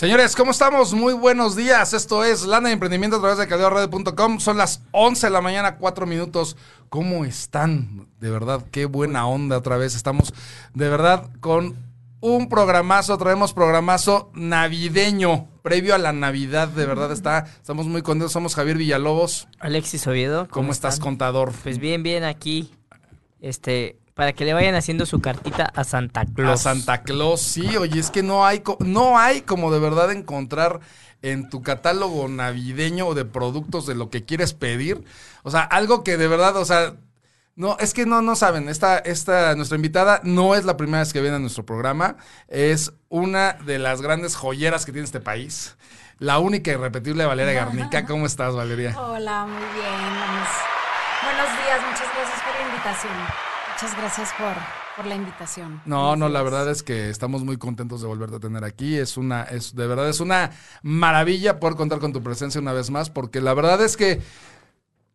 Señores, ¿cómo estamos? Muy buenos días. Esto es Lana de Emprendimiento a través de caldeoradio.com. Son las 11 de la mañana, 4 minutos. ¿Cómo están? De verdad, qué buena onda otra vez. Estamos de verdad con un programazo, traemos programazo navideño, previo a la Navidad, de verdad está, estamos muy contentos, somos Javier Villalobos. Alexis Oviedo. ¿Cómo, estás, contador? Pues bien, bien aquí, este, para que le vayan haciendo su cartita a Santa Claus. A Santa Claus, sí, oye, es que no hay, no hay como de verdad encontrar en tu catálogo navideño o de productos de lo que quieres pedir, o sea, algo que de verdad, o sea, no, es que no, no saben. Esta, esta, nuestra invitada no es la primera vez que viene a nuestro programa. Es una de las grandes joyeras que tiene este país. La única irrepetible Valeria Garnica. ¿Cómo estás, Valeria? Hola, muy bien. Buenos días, muchas gracias por la invitación. Muchas gracias por, por la invitación. No, no, la verdad es que estamos muy contentos de volverte a tener aquí. Es una, es, de verdad, es una maravilla poder contar con tu presencia una vez más, porque la verdad es que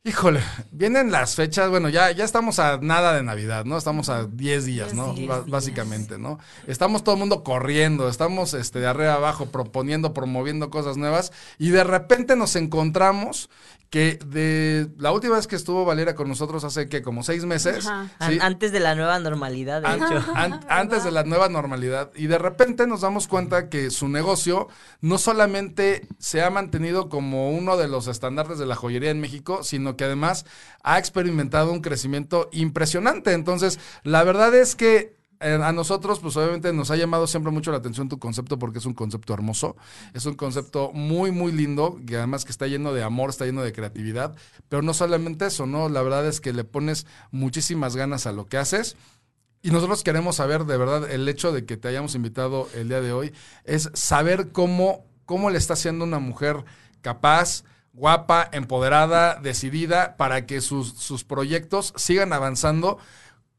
Híjole, vienen las fechas, bueno, ya, ya estamos a nada de Navidad, ¿no? Estamos a 10 días, ¿no? básicamente, ¿no? Estamos todo el mundo corriendo, estamos este, de arriba abajo proponiendo, promoviendo cosas nuevas y de repente nos encontramos que de la última vez que estuvo Valeria con nosotros hace que como seis meses. Antes de la nueva normalidad, de hecho. antes de la nueva normalidad. Y de repente nos damos cuenta que su negocio no solamente se ha mantenido como uno de los estándares de la joyería en México, sino que además ha experimentado un crecimiento impresionante. Entonces, la verdad es que a nosotros, pues obviamente nos ha llamado siempre mucho la atención tu concepto porque es un concepto hermoso, es un concepto muy, muy lindo, y además que está lleno de amor, está lleno de creatividad, pero no solamente eso, ¿no? La verdad es que le pones muchísimas ganas a lo que haces. Y nosotros queremos saber, de verdad, el hecho de que te hayamos invitado el día de hoy, es saber cómo, cómo le está haciendo una mujer capaz, guapa, empoderada, decidida, para que sus, sus proyectos sigan avanzando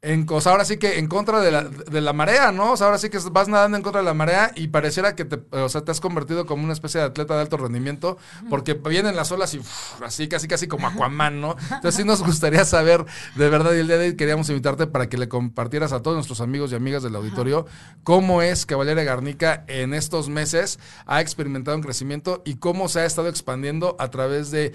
en cosa, ahora sí que en contra de la, de la marea, ¿no? O sea, ahora sí que vas nadando en contra de la marea y pareciera que te, o sea, te has convertido como una especie de atleta de alto rendimiento, porque vienen las olas y así, casi, casi como Aquaman, ¿no? Entonces sí nos gustaría saber, de verdad, y el día de hoy queríamos invitarte para que le compartieras a todos nuestros amigos y amigas del auditorio cómo es que Valeria Garnica en estos meses ha experimentado un crecimiento y cómo se ha estado expandiendo a través de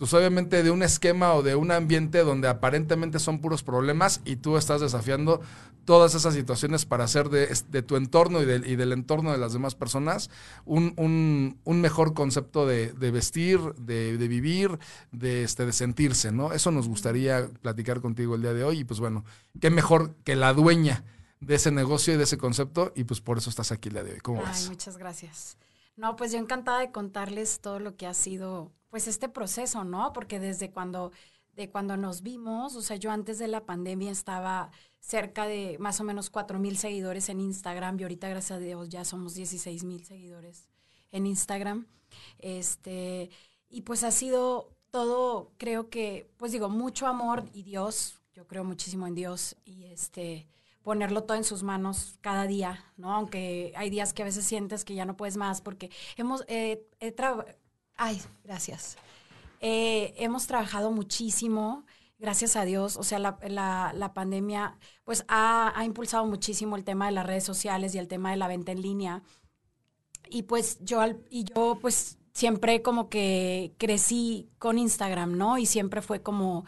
pues obviamente de un esquema o de un ambiente donde aparentemente son puros problemas y tú estás desafiando todas esas situaciones para hacer de, tu entorno y, del entorno de las demás personas un, mejor concepto de, vestir, de, vivir, de, este, de sentirse, ¿no? Eso nos gustaría platicar contigo el día de hoy y pues bueno, qué mejor que la dueña de ese negocio y de ese concepto y pues por eso estás aquí el día de hoy. ¿Cómo Ay, Muchas gracias. No, pues yo encantada de contarles todo lo que ha sido pues este proceso, ¿no? Porque desde cuando, de cuando nos vimos, o sea, yo antes de la pandemia estaba cerca de más o menos 4 mil seguidores en Instagram y ahorita, gracias a Dios, ya somos 16 mil seguidores en Instagram. Este, y pues ha sido todo, creo que, pues digo, mucho amor y Dios, yo creo muchísimo en Dios y este, ponerlo todo en sus manos cada día, ¿no? Aunque hay días que a veces sientes que ya no puedes más porque hemos, eh, Ay, gracias. Eh, hemos trabajado muchísimo, gracias a Dios. O sea, la, pandemia pues ha, impulsado muchísimo el tema de las redes sociales y el tema de la venta en línea. Y pues yo, y yo pues siempre como que crecí con Instagram, ¿no? Y siempre fue como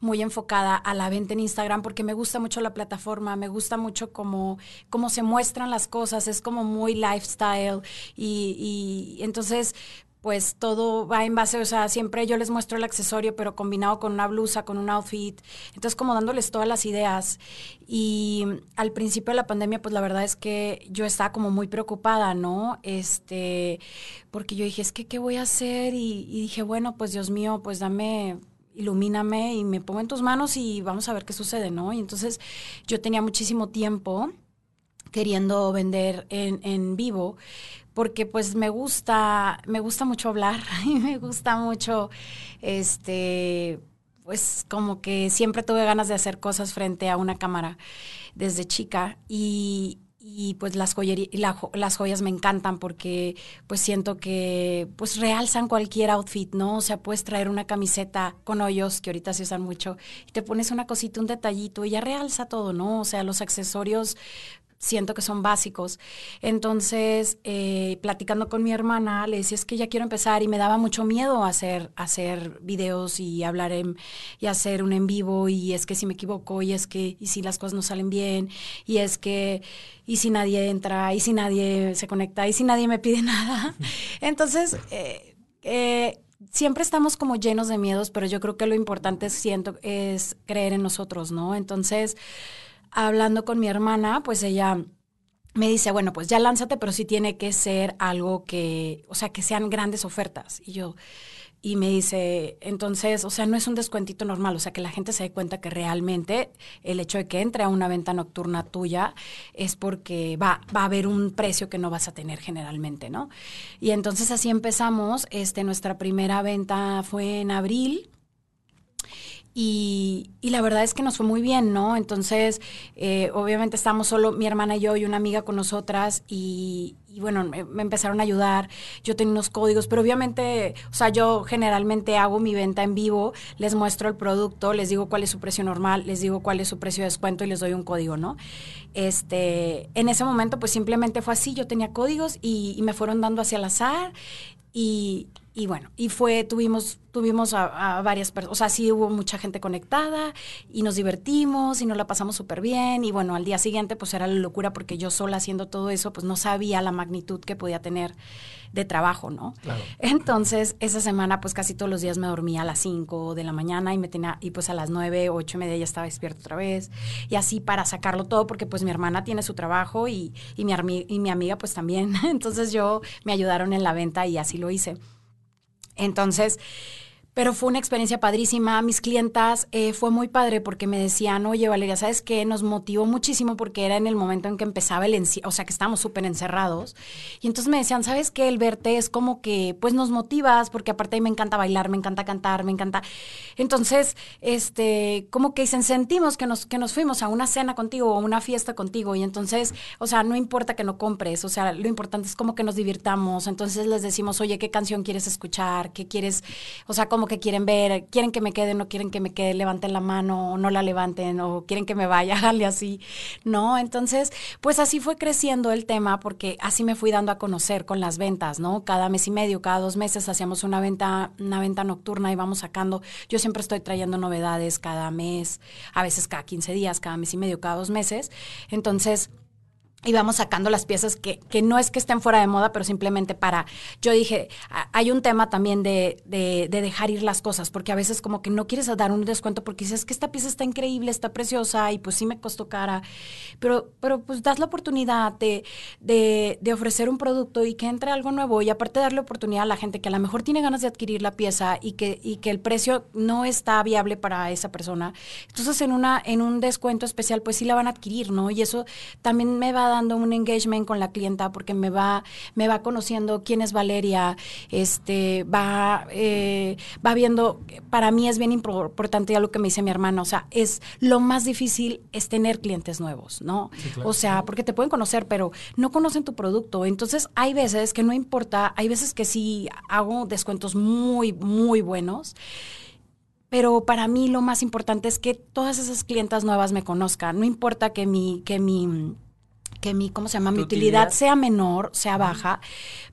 muy enfocada a la venta en Instagram porque me gusta mucho la plataforma, me gusta mucho cómo, cómo se muestran las cosas, es como muy lifestyle y, y entonces pues todo va en base, o sea, siempre yo les muestro el accesorio, pero combinado con una blusa, con un outfit. Entonces, como dándoles todas las ideas. Y al principio de la pandemia, pues la verdad es que yo estaba como muy preocupada, ¿no? Este, porque yo dije, es que, ¿qué voy a hacer? Y, dije, bueno, pues Dios mío, pues dame ilumíname y me pongo en tus manos y vamos a ver qué sucede, ¿no? Y entonces yo tenía muchísimo tiempo queriendo vender en, en vivo, porque pues me gusta, me gusta mucho hablar y me gusta mucho, este, pues como que siempre tuve ganas de hacer cosas frente a una cámara desde chica y, pues las, las joyas me encantan porque pues siento que pues realzan cualquier outfit, ¿no? O sea, puedes traer una camiseta con hoyos que ahorita se usan mucho y te pones una cosita, un detallito y ya realza todo, ¿no? O sea, los accesorios siento que son básicos. Entonces, eh, platicando con mi hermana, le decía, es que ya quiero empezar y me daba mucho miedo hacer, hacer videos y hablar en, y hacer un en vivo y es que si me equivoco y es que, y si las cosas no salen bien y es que, y si nadie entra y si nadie se conecta y si nadie me pide nada. Entonces, eh, eh, siempre estamos como llenos de miedos, pero yo creo que lo importante siento es creer en nosotros, ¿no? Entonces, hablando con mi hermana, pues ella me dice, bueno, pues ya lánzate, pero sí tiene que ser algo que, o sea, que sean grandes ofertas. Y yo, y me dice, entonces, o sea, no es un descuentito normal, o sea, que la gente se dé cuenta que realmente el hecho de que entre a una venta nocturna tuya es porque va, va a haber un precio que no vas a tener generalmente, ¿no? Y entonces así empezamos, este, nuestra primera venta fue en abril, y, la verdad es que nos fue muy bien, ¿no? Entonces, eh, obviamente estamos solo mi hermana y yo y una amiga con nosotras y, bueno, me, me, empezaron a ayudar. Yo tenía unos códigos, pero obviamente, o sea, yo generalmente hago mi venta en vivo, les muestro el producto, les digo cuál es su precio normal, les digo cuál es su precio de descuento y les doy un código, ¿no? Este, en ese momento, pues simplemente fue así, yo tenía códigos y, y me fueron dando hacia el azar y, y bueno, y fue, tuvimos, tuvimos a, a varias personas, o sea, sí hubo mucha gente conectada y nos divertimos y nos la pasamos súper bien. Y bueno, al día siguiente pues era la locura porque yo sola haciendo todo eso pues no sabía la magnitud que podía tener de trabajo, ¿no? Claro. Entonces, esa semana pues casi todos los días me dormía a las 5 de la mañana y me tenía, y pues a las 9, 8 y media ya estaba despierto otra vez. Y así para sacarlo todo porque pues mi hermana tiene su trabajo y, y, mi, y mi amiga pues también. Entonces yo me ayudaron en la venta y así lo hice. Entonces, pero fue una experiencia padrísima. Mis clientas eh, fue muy padre porque me decían, oye Valeria, ¿sabes qué? Nos motivó muchísimo porque era en el momento en que empezaba el encierro, o sea, que estábamos súper encerrados. Y entonces me decían, ¿sabes qué? El verte es como que, pues nos motivas, porque aparte a mí me encanta bailar, me encanta cantar, me encanta. Entonces, este, como que dicen, sentimos que nos, que nos fuimos a una cena contigo o a una fiesta contigo. Y entonces, o sea, no importa que no compres, o sea, lo importante es como que nos divirtamos. Entonces les decimos, oye, ¿qué canción quieres escuchar? ¿Qué quieres? O sea, como que quieren ver, quieren que me quede, no quieren que me quede, levanten la mano o no la levanten, o quieren que me vaya, háganle así, ¿no? Entonces, pues así fue creciendo el tema porque así me fui dando a conocer con las ventas, ¿no? Cada mes y medio, cada dos meses hacíamos una venta, una venta nocturna y vamos sacando, yo siempre estoy trayendo novedades cada mes, a veces cada 15 días, cada mes y medio, cada dos meses. Entonces, y vamos sacando las piezas que, que, no es que estén fuera de moda, pero simplemente para, yo dije, hay un tema también de, de, de, dejar ir las cosas, porque a veces como que no quieres dar un descuento porque dices que esta pieza está increíble, está preciosa y pues sí me costó cara, pero, pero pues das la oportunidad de, de, de ofrecer un producto y que entre algo nuevo y aparte darle oportunidad a la gente que a lo mejor tiene ganas de adquirir la pieza y que, y que el precio no está viable para esa persona. Entonces en, una, en un descuento especial pues sí la van a adquirir, ¿no? Y eso también me va dando un engagement con la clienta porque me va, me va conociendo quién es Valeria, este, va, eh, va viendo, para mí es bien importante ya lo que me dice mi hermana, o sea, es lo más difícil es tener clientes nuevos, ¿no? Sí, claro. O sea, porque te pueden conocer, pero no conocen tu producto. Entonces, hay veces que no importa, hay veces que sí hago descuentos muy, muy buenos pero para mí lo más importante es que todas esas clientas nuevas me conozcan. No importa que mi, que mi que mi, ¿cómo se llama? Mi utilidad, utilidad sea menor, sea baja,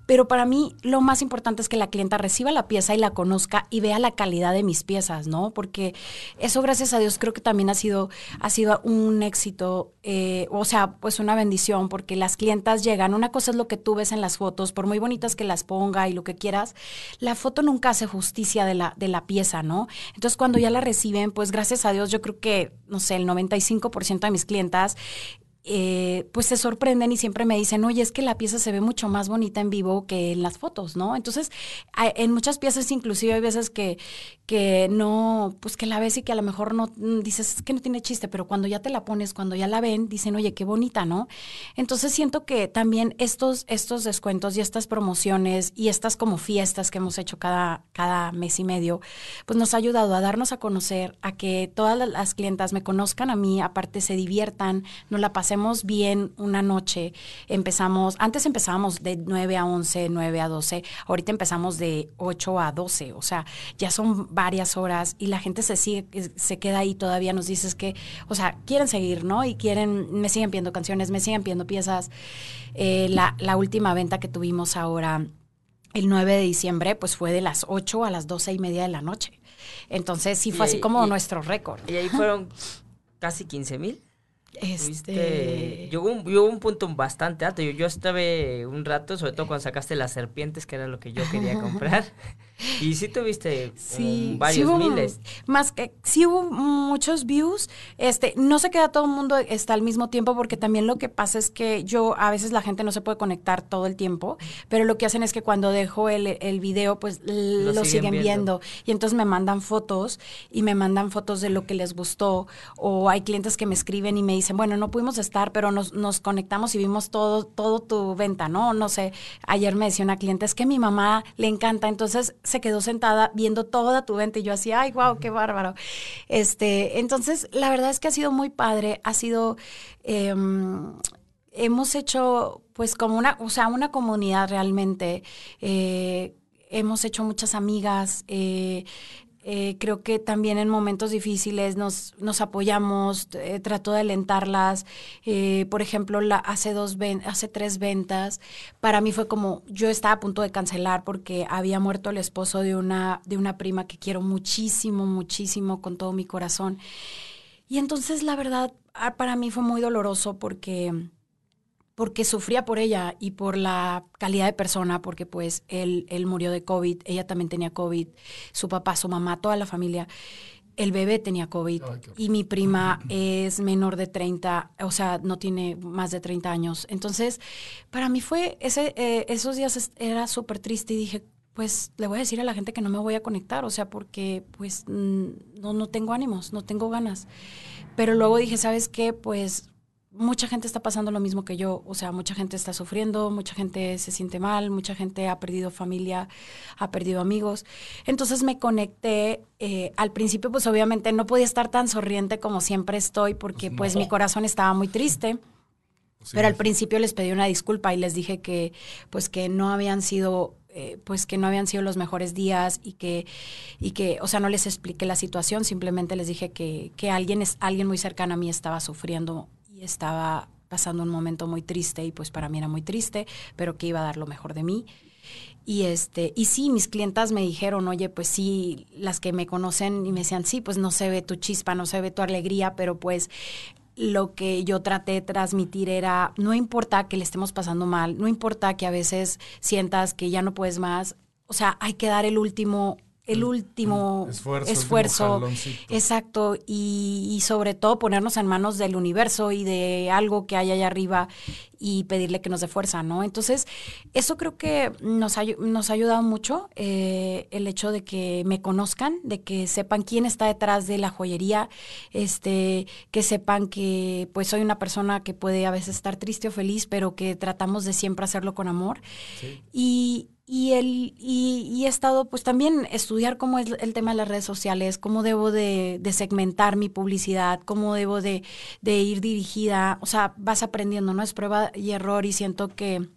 pero para mí lo más importante es que la clienta reciba la pieza y la conozca y vea la calidad de mis piezas, ¿no? Porque eso, gracias a Dios, creo que también ha sido, ha sido un éxito, eh, o sea, pues una bendición, porque las clientas llegan, una cosa es lo que tú ves en las fotos, por muy bonitas que las ponga y lo que quieras, la foto nunca hace justicia de la, de la pieza, ¿no? Entonces, cuando ya la reciben, pues gracias a Dios, yo creo que, no sé, el 95% de mis clientas eh, pues se sorprenden y siempre me dicen, oye, es que la pieza se ve mucho más bonita en vivo que en las fotos, ¿no? Entonces, hay, en muchas piezas inclusive hay veces que, que no, pues que la ves y que a lo mejor no, mm, dices, es que no tiene chiste, pero cuando ya te la pones, cuando ya la ven, dicen, oye, qué bonita, ¿no? Entonces siento que también estos, estos descuentos y estas promociones y estas como fiestas que hemos hecho cada, cada mes y medio, pues nos ha ayudado a darnos a conocer, a que todas las clientas me conozcan a mí, aparte se diviertan, no la pasemos hacemos bien una noche, empezamos, antes empezábamos de 9 a 11, 9 a 12, ahorita empezamos de 8 a 12, o sea, ya son varias horas y la gente se sigue, se queda ahí todavía, nos dices que, o sea, quieren seguir, ¿no? Y quieren, me siguen pidiendo canciones, me siguen pidiendo piezas. Eh, la, la última venta que tuvimos ahora, el 9 de diciembre, pues fue de las 8 a las 12 y media de la noche. Entonces sí fue Y así ahí- como y- nuestro récord. Y ahí fueron casi 15 mil. Este, Llegó un, llegó un punto bastante alto. Yo, yo estuve un rato, sobre todo cuando sacaste las serpientes, que era lo que yo quería comprar. Y sí tuviste Sí, um, varios sí hubo miles. Más que sí hubo muchos views. Este, no se queda todo el mundo está al mismo tiempo porque también lo que pasa es que yo a veces la gente no se puede conectar todo el tiempo, pero lo que hacen es que cuando dejo el, el video pues lo, siguen siguen, viendo. viendo. y entonces me mandan fotos y me mandan fotos de lo que les gustó o hay clientes que me escriben y me dicen, "Bueno, no pudimos estar, pero nos, nos conectamos y vimos todo todo tu venta, ¿no? No sé, ayer me decía una cliente, "Es que a mi mamá le encanta", entonces se quedó sentada viendo toda tu venta y yo así, "Ay, wow, qué bárbaro." Este, entonces la verdad es que ha sido muy padre, ha sido em, hemos hecho pues como una, o sea, una comunidad realmente. Eh, hemos hecho muchas amigas. eh, eh, creo que también en momentos difíciles nos, nos apoyamos, eh, trato de alentarlas. Eh, por ejemplo, hace, dos hace tres ventas, para mí fue como, yo estaba a punto de cancelar porque había muerto el esposo de una, de una prima que quiero muchísimo, muchísimo con todo mi corazón. Y entonces, la verdad, ah, para mí fue muy doloroso porque porque sufría por ella y por la calidad de persona, porque pues él, él murió de COVID, ella también tenía COVID, su papá, su mamá, toda la familia. El bebé tenía COVID Ay, qué y mi prima es menor de 30, o sea, no tiene más de 30 años. Entonces, para mí fue, ese, eh, esos días era súper triste y dije, pues le voy a decir a la gente que no me voy a conectar, o sea, porque pues no, no tengo ánimos, no tengo ganas. Pero luego dije, ¿sabes qué? Pues mucha gente está pasando lo mismo que yo, o sea, mucha gente está sufriendo, mucha gente se siente mal, mucha gente ha perdido familia, ha perdido amigos. Entonces me conecté, eh, al principio pues obviamente no podía estar tan sonriente como siempre estoy porque pues mi corazón estaba muy triste. Sí. Pero al principio les pedí una disculpa y les dije que pues que no habían sido eh, pues que no habían sido los mejores días y que y que o sea no les expliqué la situación simplemente les dije que, que alguien es alguien muy cercano a mí estaba sufriendo estaba pasando un momento muy triste y pues para mí era muy triste pero que iba a dar lo mejor de mí. Y este, y sí, mis clientas me dijeron, oye, pues sí, las que me conocen y me decían, sí, pues no se ve tu chispa, no se ve tu alegría, pero pues lo que yo traté de transmitir era, no importa que le estemos pasando mal, no importa que a veces sientas que ya no puedes más, o sea, hay que dar el último, el último esfuerzo, último exacto, y, y sobre todo ponernos en manos del universo y de algo que hay allá arriba y pedirle que nos dé fuerza, ¿no? Entonces, eso creo que nos ha, nos ha ayudado mucho, eh, el hecho de que me conozcan, de que sepan quién está detrás de la joyería, este, que sepan que pues soy una persona que puede a veces estar triste o feliz, pero que tratamos de siempre hacerlo con amor. Y, y, el, y, y he estado pues también estudiar cómo es el tema de las redes sociales, cómo debo de, de segmentar mi publicidad, cómo debo de, de ir dirigida, o sea, vas aprendiendo, ¿no? Es prueba y error y siento que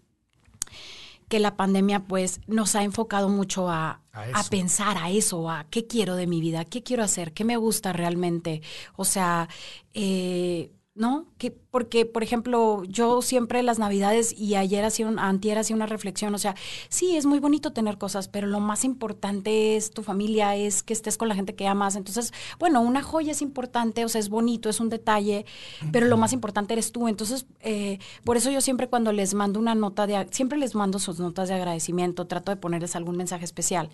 que la pandemia pues nos ha enfocado mucho a, A a pensar a eso, a qué quiero de mi vida, qué quiero hacer, qué me gusta realmente. O sea, eh, ¿no? Que, porque, por ejemplo, yo siempre las navidades y ayer hacía un, antier hacía una reflexión, o sea, sí, es muy bonito tener cosas, pero lo más importante es tu familia, es que estés con la gente que amas. Entonces, bueno, una joya es importante, o sea, es bonito, es un detalle, pero lo más importante eres tú. Entonces, eh, por eso yo siempre cuando les mando una nota de, siempre les mando sus notas de agradecimiento, trato de ponerles algún mensaje especial.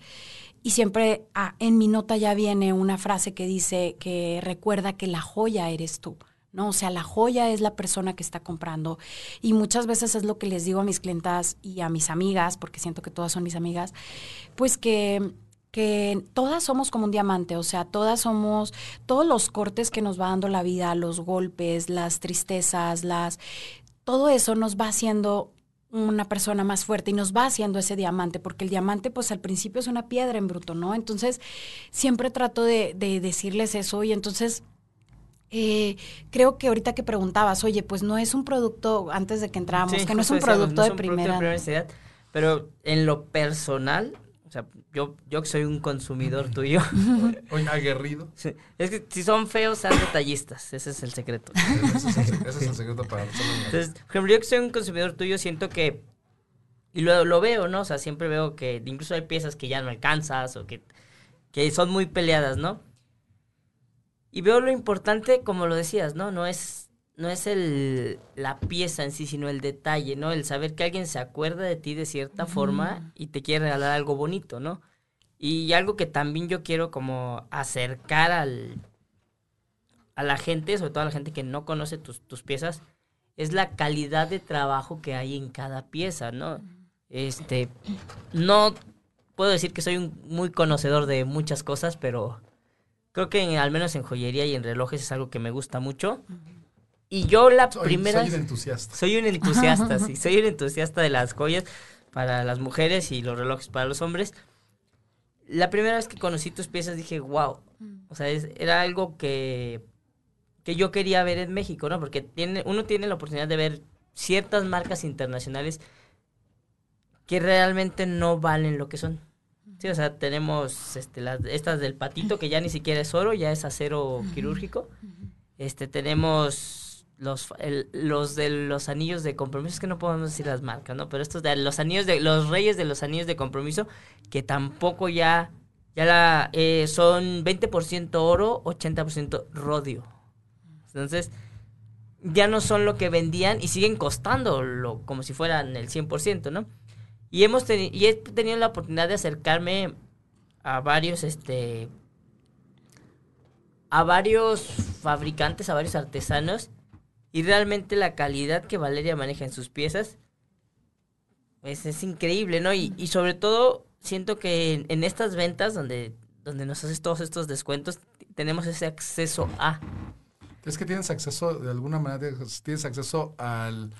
Y siempre ah, en mi nota ya viene una frase que dice que recuerda que la joya eres tú. ¿No? O sea, la joya es la persona que está comprando. Y muchas veces es lo que les digo a mis clientas y a mis amigas, porque siento que todas son mis amigas, pues que que todas somos como un diamante, o sea, todas somos, todos los cortes que nos va dando la vida, los golpes, las tristezas, las, todo eso nos va haciendo una persona más fuerte y nos va haciendo ese diamante, porque el diamante pues al principio es una piedra en bruto, ¿no? Entonces siempre trato de, de decirles eso y entonces Eh, creo que ahorita que preguntabas, oye, pues no es un producto, antes de que entramos, Sí, que no es un decíamos, producto no de es un primera. necesidad, pero en lo personal, o sea, yo, yo que soy un consumidor tuyo, Oye, aguerrido. sí, es que si son feos, sean detallistas, ese es el secreto. Ese es el, ese es el secreto para nosotros. Entonces, por ejemplo, yo que soy un consumidor tuyo, siento que, y lo, lo veo, ¿no? O sea, siempre veo que incluso hay piezas que ya no alcanzas o que, que son muy peleadas, ¿no? Y veo lo importante, como lo decías, ¿no? No es, no es el, la pieza en sí, sino el detalle, ¿no? El saber que alguien se acuerda de ti de cierta forma y te quiere regalar algo bonito, ¿no? Y algo que también yo quiero como acercar al, a la gente, sobre todo a la gente que no conoce tus, tus piezas, es la calidad de trabajo que hay en cada pieza, ¿no? Este, no puedo decir que soy un muy conocedor de muchas cosas, pero creo que en- al menos en joyería y en relojes es algo que me gusta mucho. Y yo la Soy, primera... soy un entusiasta. Soy un entusiasta, sí. Soy un entusiasta de las joyas para las mujeres y los relojes para los hombres. La primera vez que conocí tus piezas dije, wow. O sea, es- era algo que, que yo quería ver en México, ¿no? Porque tiene, uno tiene la oportunidad de ver ciertas marcas internacionales que realmente no valen lo que son. Sí, o sea, tenemos este, las, estas del patito, que ya ni siquiera es oro, ya es acero quirúrgico. Este, tenemos los, el- los de los anillos de compromiso, es que no podemos decir las marcas, ¿no? Pero estos de los anillos de, los reyes de los anillos de compromiso, que tampoco ya, ya la, eh, son 20% oro, 80% rodio. Entonces, ya no son lo que vendían y siguen costando lo, como si fueran el 100%, ¿no? Y hemos teni- y he tenido la oportunidad de acercarme a varios, este, a varios fabricantes, a varios artesanos, y realmente la calidad que Valeria maneja en sus piezas, es increíble, ¿no? Y, y sobre todo, siento que en, en estas ventas donde, donde nos haces todos estos descuentos, tenemos ese acceso a... Es que tienes acceso, de alguna manera, tienes- acceso al...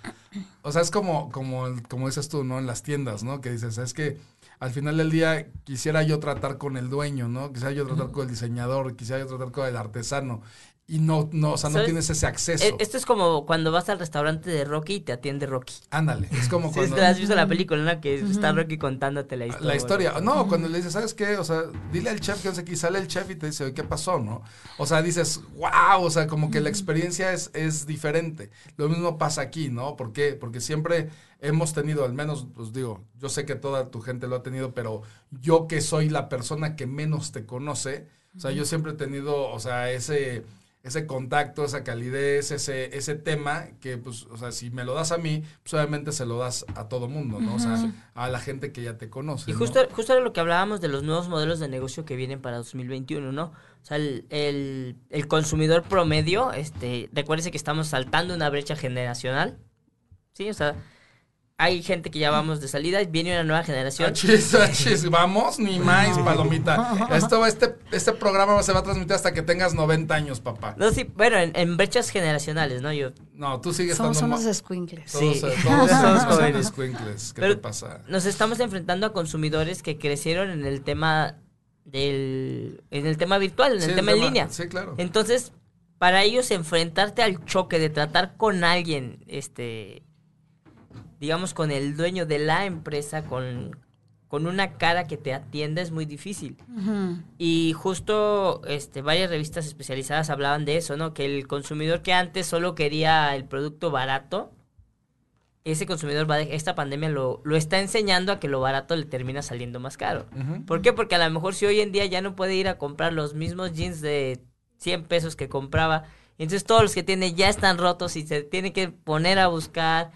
O sea, es como, como, como dices tú, ¿no? En las tiendas, ¿no? Que dices, es que al final del día quisiera yo tratar con el dueño, ¿no? Quisiera yo tratar con el diseñador, quisiera yo tratar con el artesano. Y no, no, o sea, no ¿Sabes? tienes ese acceso. E- Esto es como cuando vas al restaurante de Rocky y te atiende Rocky. Ándale, es como Sí, cuando... que has visto la película, ¿no? Que está Rocky contándote la historia. La historia. No, cuando le dices, ¿sabes qué? O sea, dile al chef que no sé qué, sale el chef y te dice, "Oye, ¿qué pasó, no? O sea, dices, wow, o sea, como que la experiencia es, es diferente. Lo mismo pasa aquí, ¿no? ¿Por qué? Porque siempre hemos tenido, al menos, pues digo, yo sé que toda tu gente lo ha tenido, pero yo que soy la persona que menos te conoce, o sea, yo siempre he tenido, o sea, ese ese contacto, esa calidez, ese, ese tema que, pues, o sea, si me lo das a mí, pues obviamente se lo das a todo mundo, ¿no? O sea, a la gente que ya te conoce. Y ¿no? justo, justo era lo que hablábamos de los nuevos modelos de negocio que vienen para 2021, ¿no? O sea, el, el, el consumidor promedio, este, recuérdese que estamos saltando una brecha generacional, ¿sí? O sea, hay gente que ya vamos de salida, viene una nueva generación. Achis, achis, vamos, ni más, palomita. Esto, va- este, este programa se va a transmitir hasta que tengas 90 años, papá. No, sí, bueno, en, en brechas generacionales, ¿no? Yo, No, tú sigues Somos estando... unos ma- squinkles. Todos, Sí. eh, todos Somos somos jóvenes. escuincles. ¿Qué Pero- te pasa? nos estamos enfrentando a consumidores que crecieron en el tema del, en el tema virtual, en el Sí, tema en línea. Sí, claro. Entonces, para ellos enfrentarte al choque de tratar con alguien, este, digamos, con el dueño de la empresa, con, con una cara que te atienda es muy difícil. Y justo este, varias revistas especializadas hablaban de eso, ¿no? Que el consumidor que antes solo quería el producto barato, ese consumidor va de, esta pandemia lo, lo está enseñando a que lo barato le termina saliendo más caro. ¿Por qué? Porque a lo mejor si hoy en día ya no puede ir a comprar los mismos jeans de 100 pesos que compraba, entonces todos los que tiene ya están rotos y se tiene que poner a buscar.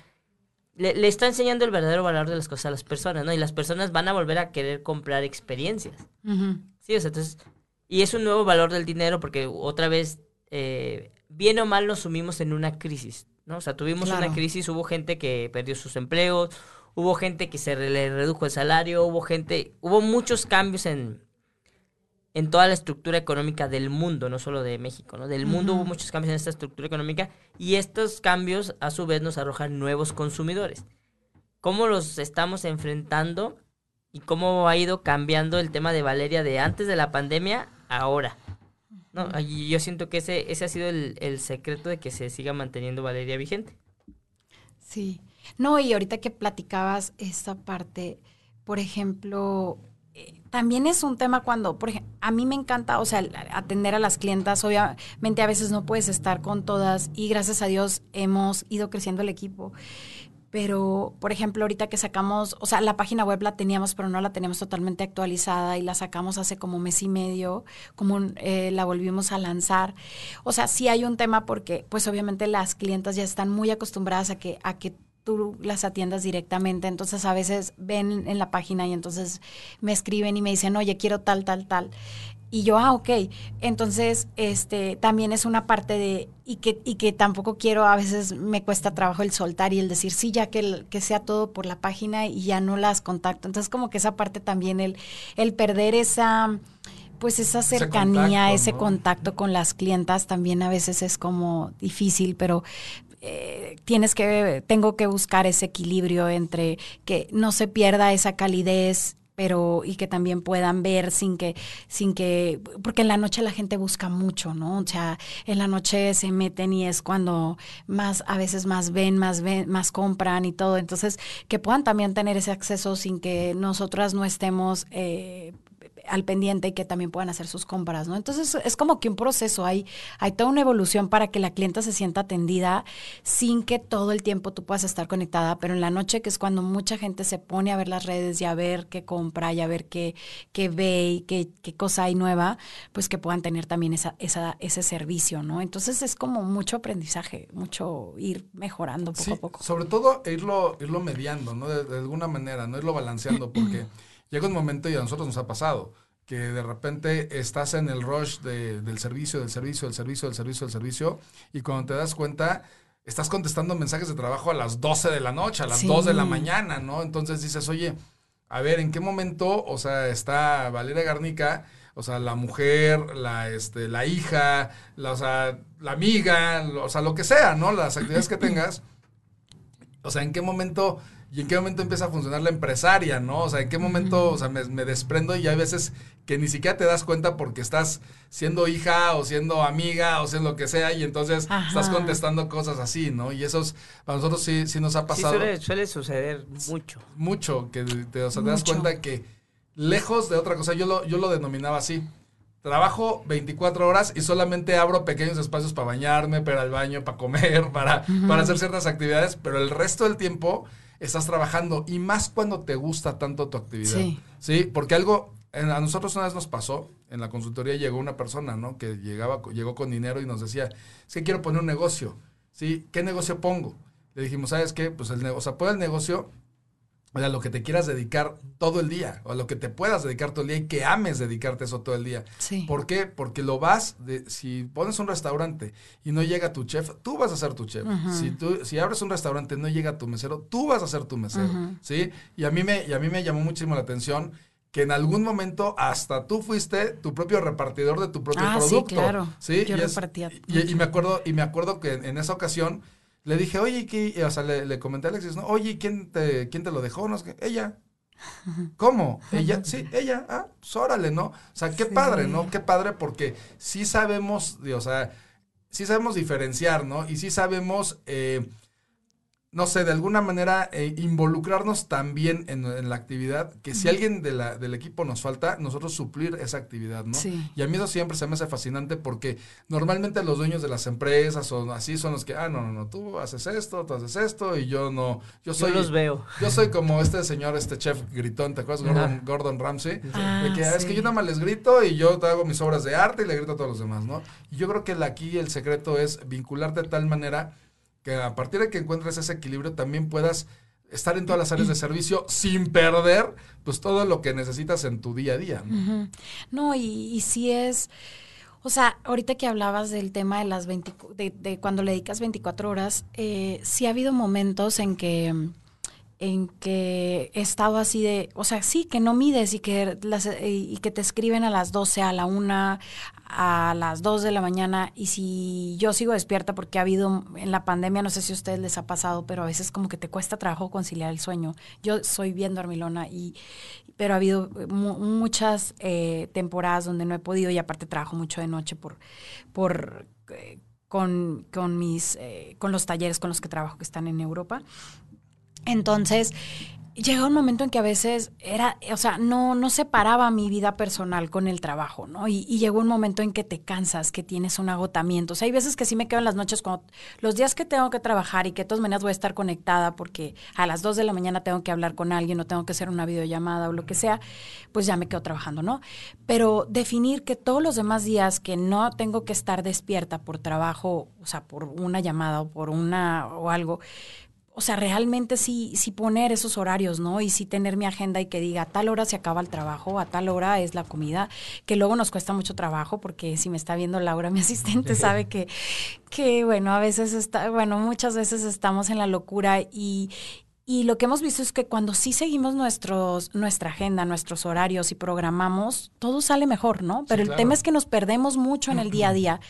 Le, le está enseñando el verdadero valor de las cosas a las personas, ¿no? Y las personas van a volver a querer comprar experiencias. Sí, o sea, entonces, y es un nuevo valor del dinero porque otra vez, eh, bien o mal nos sumimos en una crisis, ¿no? O sea, tuvimos Claro. una crisis, hubo gente que perdió sus empleos, hubo gente que se le redujo el salario, hubo gente, hubo muchos cambios en, en toda la estructura económica del mundo, no solo de México, ¿no? Del mundo hubo muchos cambios en esta estructura económica y estos cambios a su vez nos arrojan nuevos consumidores. ¿Cómo los estamos enfrentando y cómo ha ido cambiando el tema de Valeria de antes de la pandemia a ahora? No, y yo siento que ese, ese ha sido el, el secreto de que se siga manteniendo Valeria vigente. Sí. No, y ahorita que platicabas esta parte, por ejemplo, también es un tema cuando, por ejemplo, a mí me encanta, o sea, atender a las clientas, obviamente a veces no puedes estar con todas y gracias a Dios hemos ido creciendo el equipo. Pero, por ejemplo, ahorita que sacamos, o sea, la página web la teníamos, pero no la teníamos totalmente actualizada y la sacamos hace como mes y medio, como eh, la volvimos a lanzar. O sea, sí hay un tema porque, pues obviamente las clientas ya están muy acostumbradas a que, a que tú las atiendas directamente, entonces a veces ven en la página y entonces me escriben y me dicen, oye, quiero tal, tal, tal. Y yo, ah, ok. Entonces, este, también es una parte de, y que, y que tampoco quiero, a veces me cuesta trabajo el soltar y el decir, sí, ya que, que sea todo por la página y ya no las contacto. Entonces, como que esa parte también, el, el perder esa, pues esa cercanía, ese contacto con las clientas también a veces es como difícil, pero eh, tienes que, tengo que buscar ese equilibrio entre que no se pierda esa calidez pero y que también puedan ver sin que sin que porque en la noche la gente busca mucho no o sea en la noche se meten y es cuando más a veces más ven más ven más compran y todo. Entonces que puedan también tener ese acceso sin que nosotras no estemos eh, al pendiente y que también puedan hacer sus compras, ¿no? Entonces es como que un proceso, hay, hay toda una evolución para que la clienta se sienta atendida sin que todo el tiempo tú puedas estar conectada, pero en la noche que es cuando mucha gente se pone a ver las redes y a ver qué compra y a ver qué, qué ve y qué, qué cosa hay nueva, pues que puedan tener también esa, esa, ese servicio, ¿no? Entonces es como mucho aprendizaje, mucho ir mejorando poco a poco. Sobre todo irlo, irlo mediando, ¿no? De, de alguna manera, no irlo balanceando, porque llega un momento y a nosotros nos ha pasado que de repente estás en el rush del servicio, del servicio, del servicio, del servicio, del servicio, y cuando te das cuenta, estás contestando mensajes de trabajo a las 12 de la noche, a las 2 de la mañana, ¿no? Entonces dices, oye, a ver, ¿en qué momento, o sea, está Valeria Garnica, o sea, la mujer, la, este, la hija, la, o sea, la amiga, o sea, lo que sea, ¿no? Las actividades que tengas, o sea, ¿en qué momento y en qué momento empieza a funcionar la empresaria, ¿no? O sea, en qué momento, o sea, me, desprendo y hay veces que ni siquiera te das cuenta porque estás siendo hija o siendo amiga o siendo lo que sea y entonces estás contestando cosas así, ¿no? Y eso es, para nosotros sí, sí nos ha pasado. Sí, suele, suceder mucho. Mucho, que te, o sea, te das cuenta que lejos de otra cosa, yo lo, yo lo denominaba así. Trabajo 24 horas y solamente abro pequeños espacios para bañarme, para el baño, para comer, para, para hacer ciertas actividades, pero el resto del tiempo estás trabajando y más cuando te gusta tanto tu actividad. Sí. Sí, porque algo, a nosotros una vez nos pasó, en la consultoría llegó una persona, ¿no? Que llegaba, llegó con dinero y nos decía, es que quiero poner un negocio, ¿sí? ¿Qué negocio pongo? Le dijimos, ¿sabes qué? Pues el, o sea, pon el negocio o sea, lo que te quieras dedicar todo el día, o a lo que te puedas dedicar todo el día y que ames dedicarte eso todo el día. Sí. ¿Por qué? Porque lo vas, de, si pones un restaurante y no llega tu chef, tú vas a ser tu chef. si, tú, si abres un restaurante y no llega tu mesero, tú vas a ser tu mesero. ¿Sí? Y a, mí me, y a mí me llamó muchísimo la atención que en algún momento hasta tú fuiste tu propio repartidor de tu propio producto. Sí, claro. ¿sí? Yo y repartía. y, me acuerdo, y me acuerdo que en esa ocasión le dije, oye, ¿qué? o sea, le, comenté a Alexis, ¿no? Oye, ¿quién te, quién te lo dejó? No, ella. ¿Cómo? Ella, sí, ella, ah, pues órale, ¿no? O sea, qué padre, ¿no? Qué padre porque sí sabemos, o sea, sí sabemos diferenciar, ¿no? Y sí sabemos eh, no sé, de alguna manera eh, involucrarnos también en, la actividad, que si alguien de la, del equipo nos falta, nosotros suplir esa actividad, ¿no? Sí. Y a mí eso siempre se me hace fascinante porque normalmente los dueños de las empresas son así son los que, ah, no, no, no, tú haces esto, tú haces esto y yo no, yo soy... Yo los veo. Yo soy como este señor, este chef gritón, ¿te acuerdas? Gordon, Gordon Ramsay. Ah, que es que yo nada más les grito y yo te hago mis obras de arte y le grito a todos los demás, ¿no? Y yo creo que aquí el secreto es vincularte de tal manera que a partir de que encuentres ese equilibrio también puedas estar en todas las áreas de servicio sin perder pues todo lo que necesitas en tu día a día. No, y, si es, o sea, ahorita que hablabas del tema de las 20, de, cuando le dedicas 24 horas, eh, sí ha habido momentos en que en que he estado así de, o sea, sí, que no mides y que, las, y que te escriben a las 12, a la 1, a las 2 de la mañana y si yo sigo despierta porque ha habido en la pandemia, no sé si a ustedes les ha pasado, pero a veces como que te cuesta trabajo conciliar el sueño. Yo soy bien dormilona y pero ha habido muchas eh, temporadas donde no he podido y aparte trabajo mucho de noche por, por eh, con, con, mis, eh, con los talleres con los que trabajo que están en Europa. Entonces, llega un momento en que a veces era, o sea, no, no separaba mi vida personal con el trabajo, ¿no? Y, llegó un momento en que te cansas, que tienes un agotamiento. O sea, hay veces que sí me quedo en las noches, cuando, los días que tengo que trabajar y que de todas maneras voy a estar conectada porque a las 2 de la mañana tengo que hablar con alguien o tengo que hacer una videollamada o lo que sea, pues ya me quedo trabajando, ¿no? Pero definir que todos los demás días que no tengo que estar despierta por trabajo, o sea, por una llamada o por una o algo, o sea, realmente sí, sí poner esos horarios, ¿no? Y sí tener mi agenda y que diga, a tal hora se acaba el trabajo, a tal hora es la comida, que luego nos cuesta mucho trabajo, porque si me está viendo Laura, mi asistente, sabe que, que bueno, a veces está, bueno, muchas veces estamos en la locura y, y lo que hemos visto es que cuando sí seguimos nuestros, nuestra agenda, nuestros horarios y programamos, todo sale mejor, ¿no? Pero el tema es que nos perdemos mucho en el día a día.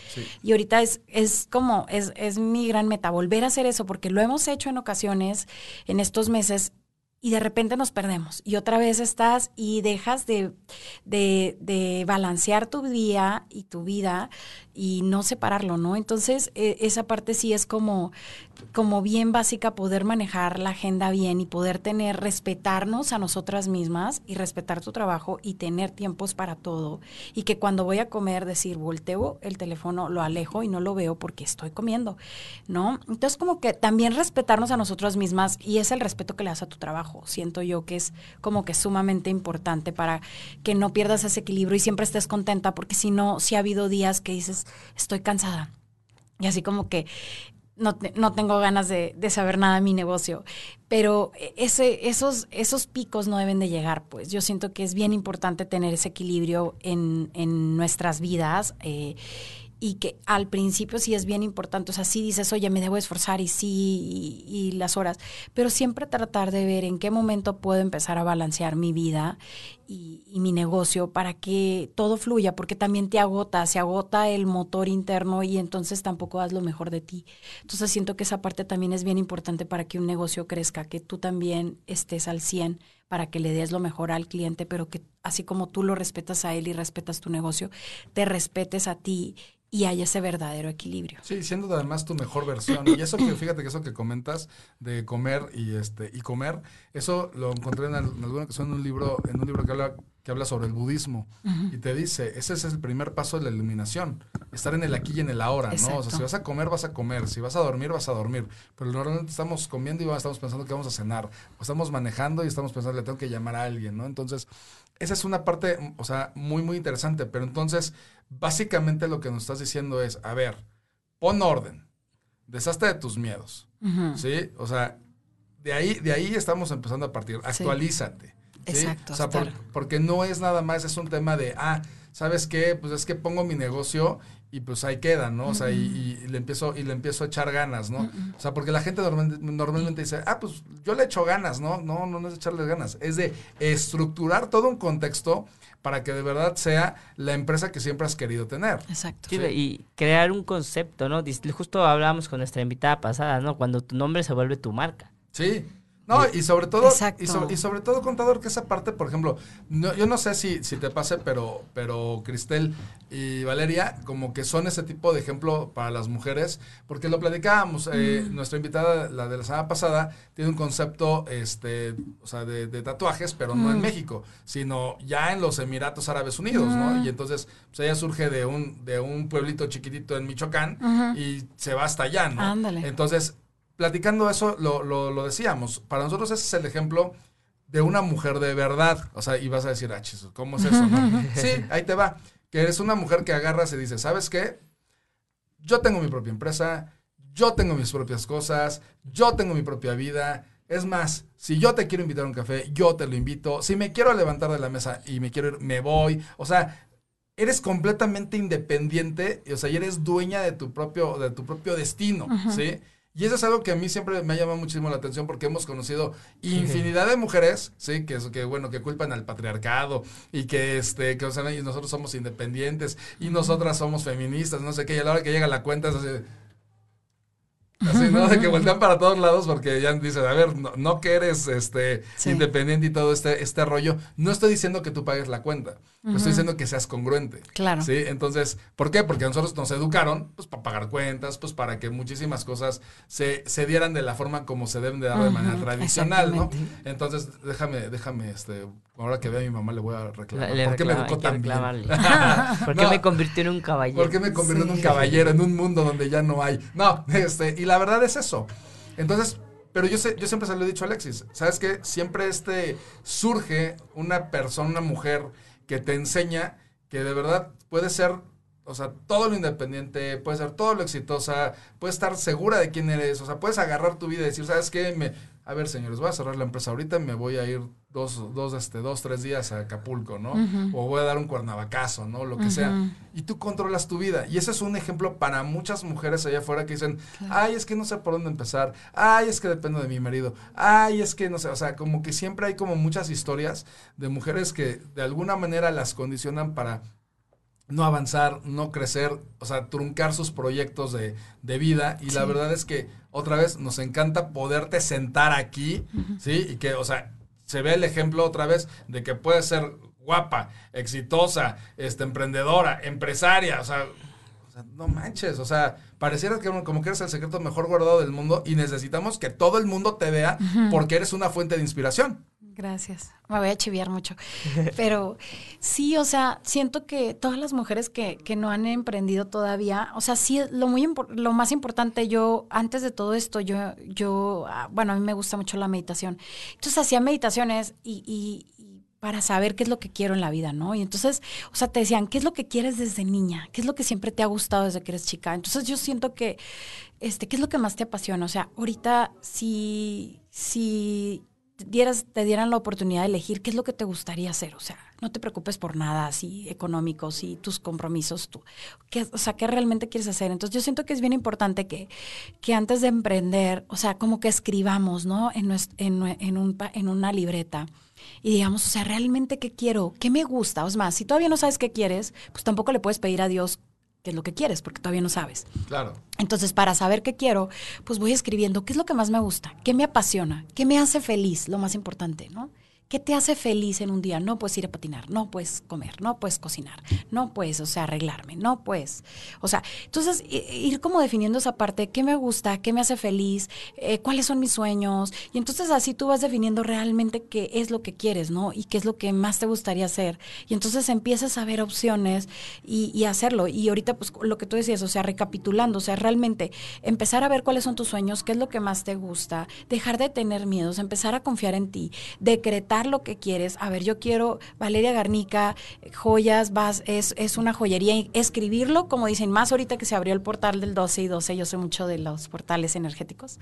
Y ahorita es, es como, es, es mi gran meta, volver a hacer eso, porque lo hemos hecho en ocasiones en estos meses y de repente nos perdemos. Y otra vez estás y dejas de, de, de balancear tu día y tu vida y no separarlo, ¿no? Entonces, e, esa parte sí es como, como bien básica poder manejar la agenda bien y poder tener, respetarnos a nosotras mismas y respetar tu trabajo y tener tiempos para todo. Y que cuando voy a comer, decir, volteo el teléfono, lo alejo y no lo veo porque estoy comiendo, ¿no? Entonces, como que también respetarnos a nosotras mismas y es el respeto que le das a tu trabajo. Siento yo que es como que sumamente importante para que no pierdas ese equilibrio y siempre estés contenta porque si no, si ha habido días que dices, estoy cansada. Y así como que no, no tengo ganas de, saber nada de mi negocio. Pero ese, esos, esos picos no deben de llegar, pues. Yo siento que es bien importante tener ese equilibrio en, en nuestras vidas. Eh, y que al principio sí es bien importante, o sea, sí dices, oye, me debo esforzar y sí, y, las horas, pero siempre tratar de ver en qué momento puedo empezar a balancear mi vida y, mi negocio para que todo fluya, porque también te agota, se agota el motor interno y entonces tampoco das lo mejor de ti. Entonces siento que esa parte también es bien importante para que un negocio crezca, que tú también estés al 100 para que le des lo mejor al cliente, pero que así como tú lo respetas a él y respetas tu negocio, te respetes a ti y hay ese verdadero equilibrio. Sí, siendo además tu mejor versión. Y eso que, fíjate que eso que comentas de comer y este y comer, eso lo encontré en, alguna ocasión en un libro, en un libro que habla, que habla sobre el budismo. Y te dice, ese es el primer paso de la iluminación, estar en el aquí y en el ahora, ¿no? O sea, si vas a comer, vas a comer, si vas a dormir, vas a dormir. Pero normalmente estamos comiendo y estamos pensando que vamos a cenar. O estamos manejando y estamos pensando, le tengo que llamar a alguien, ¿no? Entonces, esa es una parte, o sea, muy, muy interesante. Pero entonces, básicamente lo que nos estás diciendo es, a ver, pon orden, deshazte de tus miedos, ¿sí? O sea, de ahí, de ahí estamos empezando a partir, actualízate. Exacto. O sea, porque no es nada más, es un tema de, ah, ¿sabes qué? Pues es que pongo mi negocio y pues ahí queda, ¿no? O sea, y, le empiezo y le empiezo a echar ganas, ¿no? O sea, porque la gente normalmente dice, ah, pues yo le echo ganas, ¿no? No, no, no es echarle ganas, es de estructurar todo un contexto para que de verdad sea la empresa que siempre has querido tener. Exacto. Y crear un concepto, ¿no? Justo hablábamos con nuestra invitada pasada, ¿no? Cuando tu nombre se vuelve tu marca. Sí. No, y sobre todo, y sobre, y sobre, todo, contador, que esa parte, por ejemplo, yo no sé si, si te pase, pero, pero Cristel y Valeria, como que son ese tipo de ejemplo para las mujeres, porque lo platicábamos, eh, nuestra invitada, la de la semana pasada, tiene un concepto, este, o sea, de, tatuajes, pero no en México, sino ya en los Emiratos Árabes Unidos, ¿no? Y entonces, pues ella surge de un, de un pueblito chiquitito en Michoacán y se va hasta allá, ¿no? Ándale. Entonces, platicando eso, lo, lo, decíamos. Para nosotros ese es el ejemplo de una mujer de verdad. O sea, y vas a decir, ah, ¿cómo es eso? No? sí, ahí te va. Que eres una mujer que agarras y dice, ¿sabes qué? Yo tengo mi propia empresa, yo tengo mis propias cosas, yo tengo mi propia vida. Es más, si yo te quiero invitar a un café, yo te lo invito. Si me quiero levantar de la mesa y me quiero ir, me voy. O sea, eres completamente independiente, o sea, y eres dueña de tu propio, de tu propio destino, ¿sí? Y eso es algo que a mí siempre me ha llamado muchísimo la atención porque hemos conocido infinidad de mujeres, sí, que, que bueno, que culpan al patriarcado y que este, que o sea, y nosotros somos independientes y nosotras somos feministas, no sé qué, y a la hora que llega la cuenta es así, Así, ¿no? De que voltean para todos lados porque ya dicen, a ver, no, que eres este, independiente y todo este, este rollo. No estoy diciendo que tú pagues la cuenta. Estoy diciendo que seas congruente. Claro. ¿Sí? Entonces, ¿por qué? Porque nosotros nos educaron, pues, para pagar cuentas, pues, para que muchísimas cosas se, se dieran de la forma como se deben de dar de manera tradicional, ¿no? Entonces, déjame, déjame, este, ahora que vea a mi mamá le voy a reclamar. ¿Por qué me educó tan bien? ¿Por qué me convirtió en un caballero? ¿Por qué me convirtió en un caballero en un mundo donde ya no hay? No, este, y la verdad es eso. Entonces, pero yo, sé, yo siempre se lo he dicho a Alexis, ¿sabes qué? Siempre este surge una persona, una mujer que te enseña que de verdad puede ser, o sea, todo lo independiente, puede ser todo lo exitosa, puedes estar segura de quién eres, o sea, puedes agarrar tu vida y decir, ¿sabes qué? Me, a ver, señores, voy a cerrar la empresa ahorita, me voy a ir dos, dos, este, dos tres días a Acapulco, ¿no? O voy a dar un cuernavacazo, ¿no? Lo que sea. Y tú controlas tu vida. Y ese es un ejemplo para muchas mujeres allá afuera que dicen, ay, es que no sé por dónde empezar, ay, es que dependo de mi marido, ay, es que no sé, o sea, como que siempre hay como muchas historias de mujeres que de alguna manera las condicionan para no avanzar, no crecer, o sea, truncar sus proyectos de, vida. Y la verdad es que, otra vez, nos encanta poderte sentar aquí, ¿sí? Y que, o sea, se ve el ejemplo otra vez de que puedes ser guapa, exitosa, este, emprendedora, empresaria, o sea, no manches, o sea, pareciera que como que eres el secreto mejor guardado del mundo y necesitamos que todo el mundo te vea porque eres una fuente de inspiración. Gracias. Me voy a chiviar mucho. Pero sí, o sea, siento que todas las mujeres que, que no han emprendido todavía, o sea, sí, lo, muy lo más importante, yo, antes de todo esto, yo, yo, ah, bueno, a mí me gusta mucho la meditación. Entonces hacía meditaciones y, y, para saber qué es lo que quiero en la vida, ¿no? Y entonces, o sea, te decían, ¿qué es lo que quieres desde niña? ¿Qué es lo que siempre te ha gustado desde que eres chica? Entonces yo siento que, este, ¿qué es lo que más te apasiona? O sea, ahorita si, si te dieran la oportunidad de elegir qué es lo que te gustaría hacer, o sea, no te preocupes por nada así económicos y tus compromisos, tú, qué, o sea, qué realmente quieres hacer. Entonces yo siento que es bien importante que, que antes de emprender, o sea, como que escribamos, ¿no? En, en, en, un, en una libreta y digamos, o sea, realmente qué quiero, qué me gusta. O es más, si todavía no sabes qué quieres, pues tampoco le puedes pedir a Dios qué es lo que quieres, porque todavía no sabes. Claro. Entonces, para saber qué quiero, pues voy escribiendo qué es lo que más me gusta, qué me apasiona, qué me hace feliz, lo más importante, ¿no? ¿Qué te hace feliz en un día? No puedes ir a patinar, no puedes comer, no puedes cocinar, no puedes, o sea, arreglarme, no puedes. O sea, entonces ir como definiendo esa parte, qué me gusta, qué me hace feliz, eh, cuáles son mis sueños. Y entonces así tú vas definiendo realmente qué es lo que quieres, ¿no? Y qué es lo que más te gustaría hacer. Y entonces empiezas a ver opciones y, y hacerlo. Y ahorita, pues lo que tú decías, o sea, recapitulando, o sea, realmente empezar a ver cuáles son tus sueños, qué es lo que más te gusta, dejar de tener miedos, empezar a confiar en ti, decretar lo que quieres. A ver, yo quiero Valeria Garnica, joyas, vas, es, es una joyería. Escribirlo, como dicen, más ahorita que se abrió el portal del 12 y 12, yo sé mucho de los portales energéticos.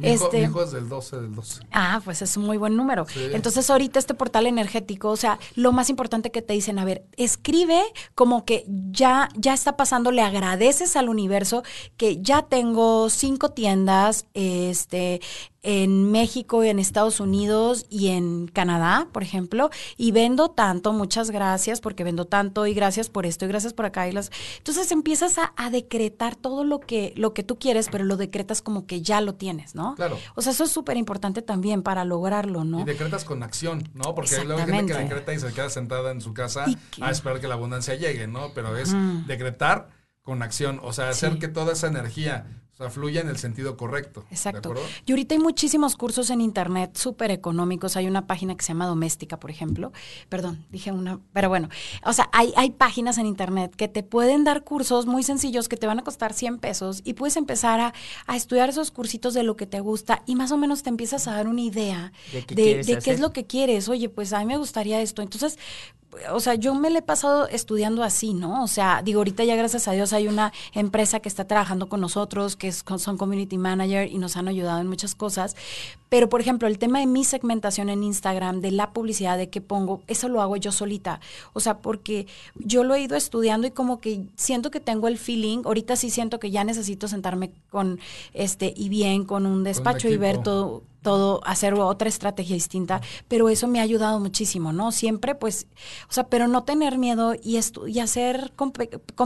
Mi, este, hijo, es del 12 del 12. Ah, pues es un muy buen número. Entonces, ahorita este portal energético, o sea, lo más importante que te dicen, a ver, escribe como que ya, ya está pasando, le agradeces al universo que ya tengo cinco tiendas, este, en México, y en Estados Unidos y en Canadá, por ejemplo, y vendo tanto, muchas gracias porque vendo tanto y gracias por esto y gracias por acá. Y las... Entonces empiezas a, decretar todo lo que, lo que tú quieres, pero lo decretas como que ya lo tienes, ¿no? Claro. O sea, eso es súper importante también para lograrlo, ¿no? Y decretas con acción, ¿no? Porque luego hay gente que decreta y se queda sentada en su casa a esperar que la abundancia llegue, ¿no? Pero es decretar con acción, o sea, hacer que toda esa energía o sea, fluya en el sentido correcto. Exacto. y ahorita hay muchísimos cursos en internet súper económicos. Hay una página que se llama Doméstica, por ejemplo. Perdón, dije una, pero bueno. O sea, hay, hay páginas en internet que te pueden dar cursos muy sencillos que te van a costar 100 pesos y puedes empezar a, a estudiar esos cursitos de lo que te gusta y más o menos te empiezas a dar una idea de, qué, de qué es lo que quieres. Oye, pues a mí me gustaría esto. Entonces, o sea, yo me le he pasado estudiando así, ¿no? O sea, digo, ahorita ya gracias a Dios hay una empresa que está trabajando con nosotros, que es, son community manager y nos han ayudado en muchas cosas. Pero, por ejemplo, el tema de mi segmentación en Instagram, de la publicidad, de qué pongo, eso lo hago yo solita. O sea, porque yo lo he ido estudiando y como que siento que tengo el feeling, ahorita sí siento que ya necesito sentarme con, este, y bien, con un despacho y ver todo todo, hacer otra estrategia distinta, pero eso me ha ayudado muchísimo, ¿no? Siempre, pues, o sea, pero no tener miedo y, y hacer con,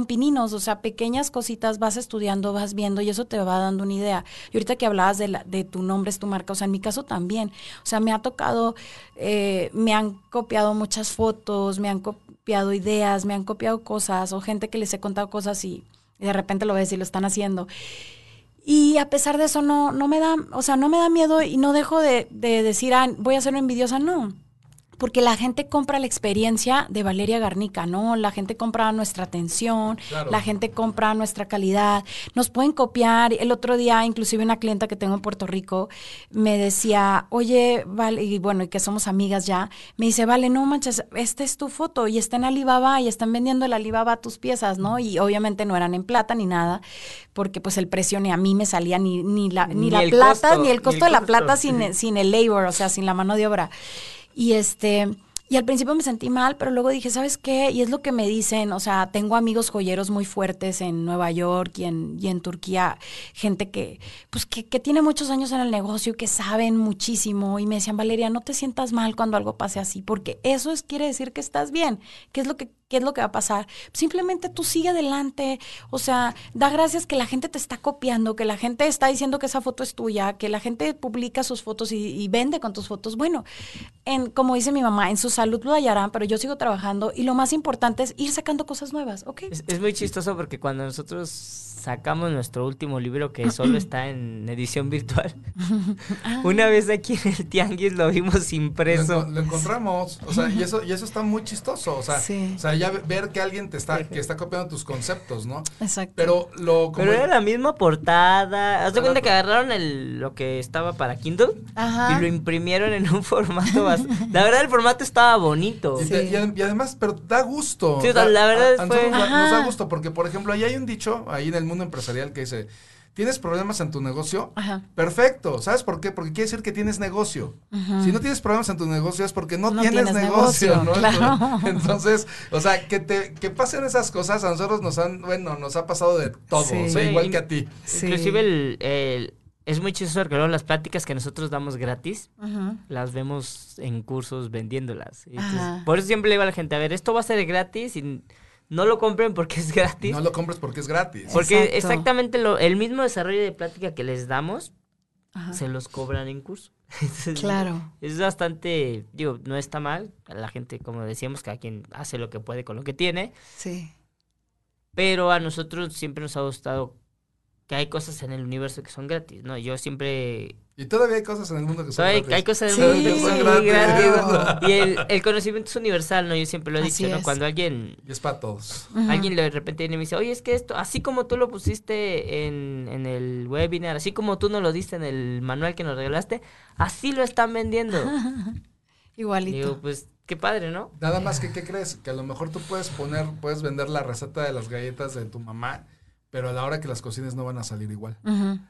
pininos, o sea, pequeñas cositas, vas estudiando, vas viendo y eso te va dando una idea. Y ahorita que hablabas de, la, de tu nombre, es tu marca, o sea, en mi caso también, o sea, me ha tocado, eh, me han copiado muchas fotos, me han copiado ideas, me han copiado cosas, o gente que les he contado cosas y de repente lo ves y lo están haciendo. Y a pesar de eso no, no me da, o sea, no me da miedo y no dejo de, de decir, ah, voy a ser envidiosa, no porque la gente compra la experiencia de Valeria Garnica, ¿no? La gente compra nuestra atención, la gente compra nuestra calidad, nos pueden copiar. El otro día, inclusive una clienta que tengo en Puerto Rico me decía, oye, vale, y bueno, y que somos amigas ya, me dice, vale, no manches, esta es tu foto y está en Alibaba y están vendiendo en Alibaba tus piezas, ¿no? Y obviamente no eran en plata ni nada, porque pues el precio ni a mí me salía ni, ni la, ni, la plata, ni el costo de la plata sin, sin el labor, o sea, sin la mano de obra. Y este, y al principio me sentí mal, pero luego dije, ¿sabes qué? Y es lo que me dicen, o sea, tengo amigos joyeros muy fuertes en Nueva York y en, y en Turquía, gente que, pues, que, que, tiene muchos años en el negocio, que saben muchísimo, y me decían, Valeria, no te sientas mal cuando algo pase así, porque eso es, quiere decir que estás bien, que es lo que ¿qué es lo que va a pasar? Simplemente tú sigue adelante, o sea, da gracias que la gente te está copiando, que la gente está diciendo que esa foto es tuya, que la gente publica sus fotos y, vende con tus fotos. Bueno, en, como dice mi mamá, en su salud lo hallarán, pero yo sigo trabajando y lo más importante es ir sacando cosas nuevas, ¿ok? es muy chistoso porque cuando nosotros sacamos nuestro último libro que solo está en edición virtual. Ah. Una vez aquí en el Tianguis lo vimos impreso. Lo, encontramos, o sea, y eso, y eso está muy chistoso, o sea, o sea, ya ver que alguien te está, que está copiando tus conceptos, ¿no? Exacto. Pero lo Pero era la misma portada. Haz de cuenta que agarraron el, lo que estaba para Kindle y lo imprimieron en un formato más. La verdad el formato estaba bonito. Y, además, pero da gusto. Sí, la verdad fue... nos da gusto porque por ejemplo, ahí hay un dicho ahí en el mundo empresarial que dice, ¿tienes problemas en tu negocio? Perfecto. ¿Sabes por qué? Porque quiere decir que tienes negocio. Si no tienes problemas en tu negocio es porque no, tienes, negocio, ¿no? Entonces, o sea, que te que pasen esas cosas a nosotros nos han, bueno, nos ha pasado de todo, igual que a ti. Inclusive el, es muy chistoso que las pláticas que nosotros damos gratis, las vemos en cursos vendiéndolas. por eso siempre le digo a la gente, a ver, esto va a ser gratis y no lo compren porque es gratis. No lo compres porque es gratis. Porque exactamente lo, el mismo desarrollo de plática que les damos, se los cobran en curso. claro. Es bastante, digo, no está mal. La gente, como decíamos, cada quien hace lo que puede con lo que tiene. Sí. Pero a nosotros siempre nos ha gustado que hay cosas en el universo que son gratis, ¿no? Yo siempre y todavía hay cosas en el mundo que son gratis. Hay cosas en el mundo que son gratis. Y el, el, conocimiento es universal, ¿no? Yo siempre lo he dicho, ¿no? Cuando alguien... Y es para todos. Alguien de repente viene y me dice, oye, es que esto, así como tú lo pusiste en, en el webinar, así como tú nos lo diste en el manual que nos regalaste, así lo están vendiendo. Igualito. Digo, pues, qué padre, ¿no? Nada más que, ¿qué crees? Que a lo mejor tú puedes poner, puedes vender la receta de las galletas de tu mamá pero a la hora que las cocines no van a salir igual.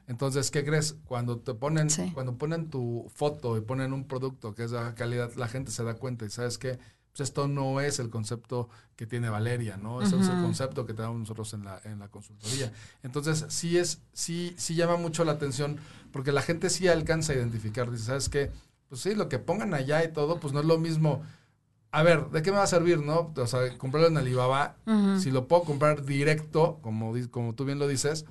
Entonces, ¿qué crees? Cuando te ponen, cuando ponen tu foto y ponen un producto que es de baja calidad, la gente se da cuenta y sabes que pues esto no es el concepto que tiene Valeria, ¿no? Ese es el concepto que tenemos nosotros en la, en la consultoría. Entonces, sí es, sí, sí llama mucho la atención, porque la gente sí alcanza a identificar, dice, ¿sabes qué? Pues sí, lo que pongan allá y todo, pues no es lo mismo a ver, ¿de qué me va a servir, no? O sea, comprarlo en Alibaba, si lo puedo comprar directo, como, como tú bien lo dices,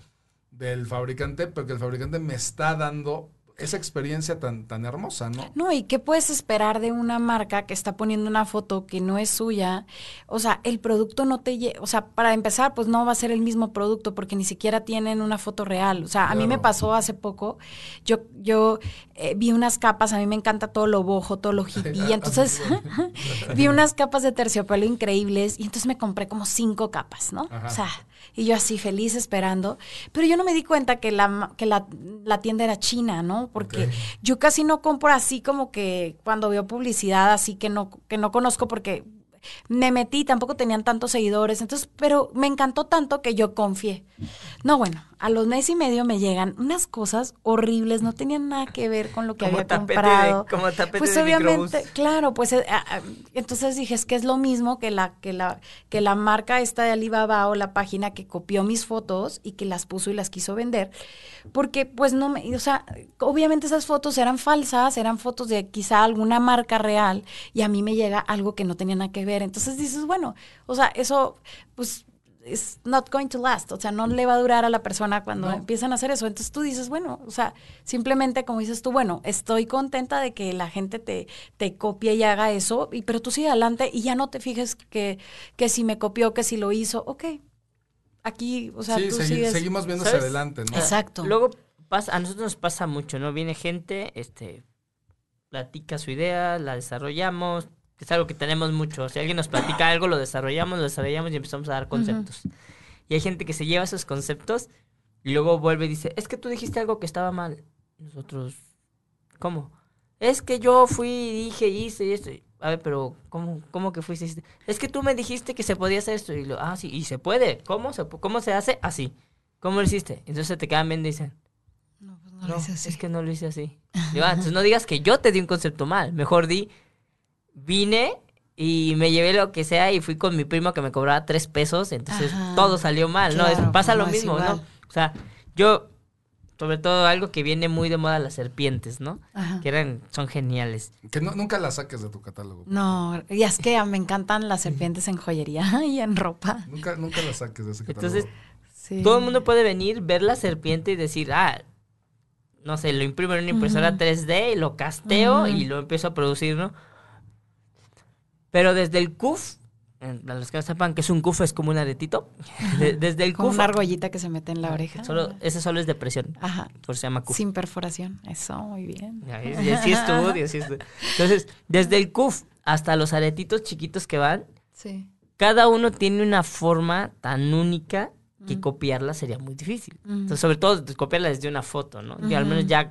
del fabricante, pero que el fabricante me está dando esa experiencia tan, tan hermosa, ¿no? No, y qué puedes esperar de una marca que está poniendo una foto que no es suya. O sea, el producto no te o sea, para empezar, pues no va a ser el mismo producto porque ni siquiera tienen una foto real. O sea, a mí me pasó hace poco, yo, yo eh, vi unas capas, a mí me encanta todo lo bojo, todo lo hippie, y entonces vi unas capas de terciopelo increíbles y entonces me compré como cinco capas, ¿no? O sea, y yo así feliz esperando, pero yo no me di cuenta que la, que la, tienda era china, ¿no? Porque yo casi no compro así como que cuando veo publicidad así que no, que no conozco porque me metí, tampoco tenían tantos seguidores, entonces, pero me encantó tanto que yo confié. No, bueno, a los meses y medio me llegan unas cosas horribles, no tenían nada que ver con lo que había comprado. como tapete pues de obviamente, claro, pues eh, ah, ah, entonces dije, es que es lo mismo que la, que la, que la marca esta de Alibaba o la página que copió mis fotos y que las puso y las quiso vender. Porque pues no me, o sea, obviamente esas fotos eran falsas, eran fotos de quizá alguna marca real y a mí me llega algo que no tenía nada que ver. Entonces dices, bueno, o sea, eso pues es not going to last, o sea, no le va a durar a la persona cuando empiezan a hacer eso. Entonces tú dices, bueno, o sea, simplemente como dices tú, bueno, estoy contenta de que la gente te, te copie y haga eso, y, pero tú sigue adelante y ya no te fijes que, que si me copió, que si lo hizo, ok. Aquí, o sea, tú sigues... seguimos viendo hacia adelante, ¿no? Exacto. Luego pasa, a nosotros nos pasa mucho, ¿no? Viene gente, este, platica su idea, la desarrollamos, es algo que tenemos mucho. Si alguien nos platica algo, lo desarrollamos, lo desarrollamos y empezamos a dar conceptos. Y hay gente que se lleva esos conceptos y luego vuelve y dice, es que tú dijiste algo que estaba mal. Nosotros, ¿cómo? Es que yo fui dije, hice y esto. A ver, pero ¿cómo, cómo que fuiste? Es que tú me dijiste que se podía hacer esto. Y lo, ah, sí, y se puede. ¿Cómo se, cómo se hace? Así. ¿Cómo lo hiciste? Entonces te quedan viendo y dicen, no, pues no, lo hice así. Es que no lo hice así. Digo, ah, entonces no digas que yo te di un concepto mal. Mejor di, vine y me llevé lo que sea y fui con mi primo que me cobraba tres pesos, entonces todo salió mal, ¿no? pasa lo mismo, ¿no? O sea, yo, sobre todo algo que viene muy de moda, las serpientes, ¿no? Que eran, son geniales. Que nunca las saques de tu catálogo. No, y es que me encantan las serpientes en joyería y en ropa. Nunca, nunca las saques de ese catálogo. Entonces, todo el mundo puede venir, ver la serpiente y decir, ah, no sé, lo imprimo en una impresora 3D y lo casteo y lo empiezo a producir, ¿no? Pero desde el CUF, para los que no sepan que es un CUF, es como un aretito. desde el CUF. una argollita que se mete en la oreja. Solo, ese solo es depresión. Ajá. Por eso se llama CUF. Sin perforación. Eso, muy bien. Sí estudio, sí estudio. Entonces, desde el CUF hasta los aretitos chiquitos que van, sí. cada uno tiene una forma tan única que copiarla sería muy difícil. Entonces, sobre todo copiarla desde una foto, ¿no? Y al menos ya,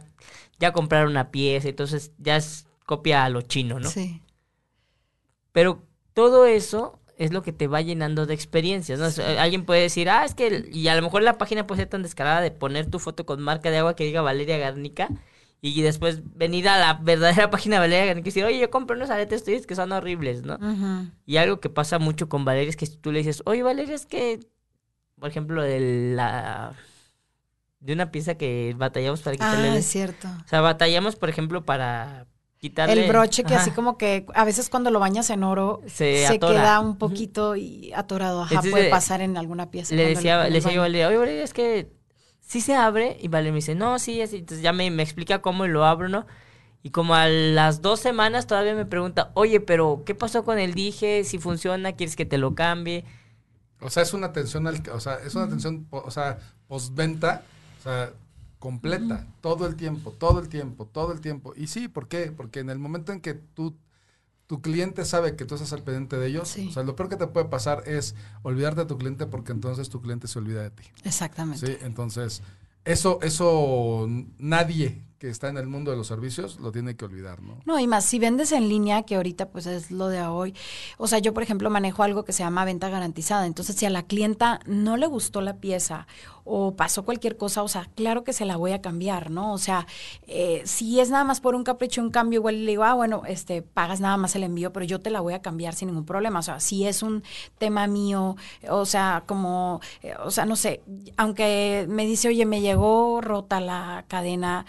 ya comprar una pieza, entonces ya es copia a lo chino, ¿no? Sí. Pero todo eso es lo que te va llenando de experiencias. ¿no? Alguien puede decir, ah, es que, y a lo mejor la página puede ser tan descarada de poner tu foto con marca de agua que diga Valeria Garnica y después venir a la verdadera página de Valeria Garnica y decir, oye, yo compré unos aretes tuyos que son horribles, ¿no? Y algo que pasa mucho con Valeria es que tú le dices, oye, Valeria, es que, por ejemplo, de la de una pieza que batallamos para quitarle. Ah, es cierto. O sea, batallamos, por ejemplo, para el broche que así como que a veces cuando lo bañas en oro se, queda un poquito y atorado. Ajá, puede pasar en alguna pieza. Le decía, le decía yo, oye, es que sí se abre. Y Vale me dice, no, sí, así. Entonces ya me, explica cómo lo abro, ¿no? Y como a las dos semanas todavía me pregunta, oye, pero ¿qué pasó con el dije? Si funciona, ¿quieres que te lo cambie? O sea, es una atención al, o sea, es una atención, o sea, postventa, o sea, completa, todo el tiempo, todo el tiempo, todo el tiempo. Y sí, ¿por qué? Porque en el momento en que tú, tu cliente sabe que tú estás al pendiente de ellos, o sea, lo peor que te puede pasar es olvidarte de tu cliente porque entonces tu cliente se olvida de ti. Exactamente. Sí, entonces, eso, eso nadie que está en el mundo de los servicios lo tiene que olvidar, ¿no? No, y más, si vendes en línea, que ahorita pues es lo de hoy, o sea, yo por ejemplo manejo algo que se llama venta garantizada, entonces si a la clienta no le gustó la pieza o pasó cualquier cosa, o sea, claro que se la voy a cambiar, ¿no? O sea, eh, si es nada más por un capricho, un cambio, igual le digo, ah, bueno, este, pagas nada más el envío, pero yo te la voy a cambiar sin ningún problema, o sea, si es un tema mío, o sea, como, eh, o sea, no sé, aunque me dice, oye, me llegó rota la cadena,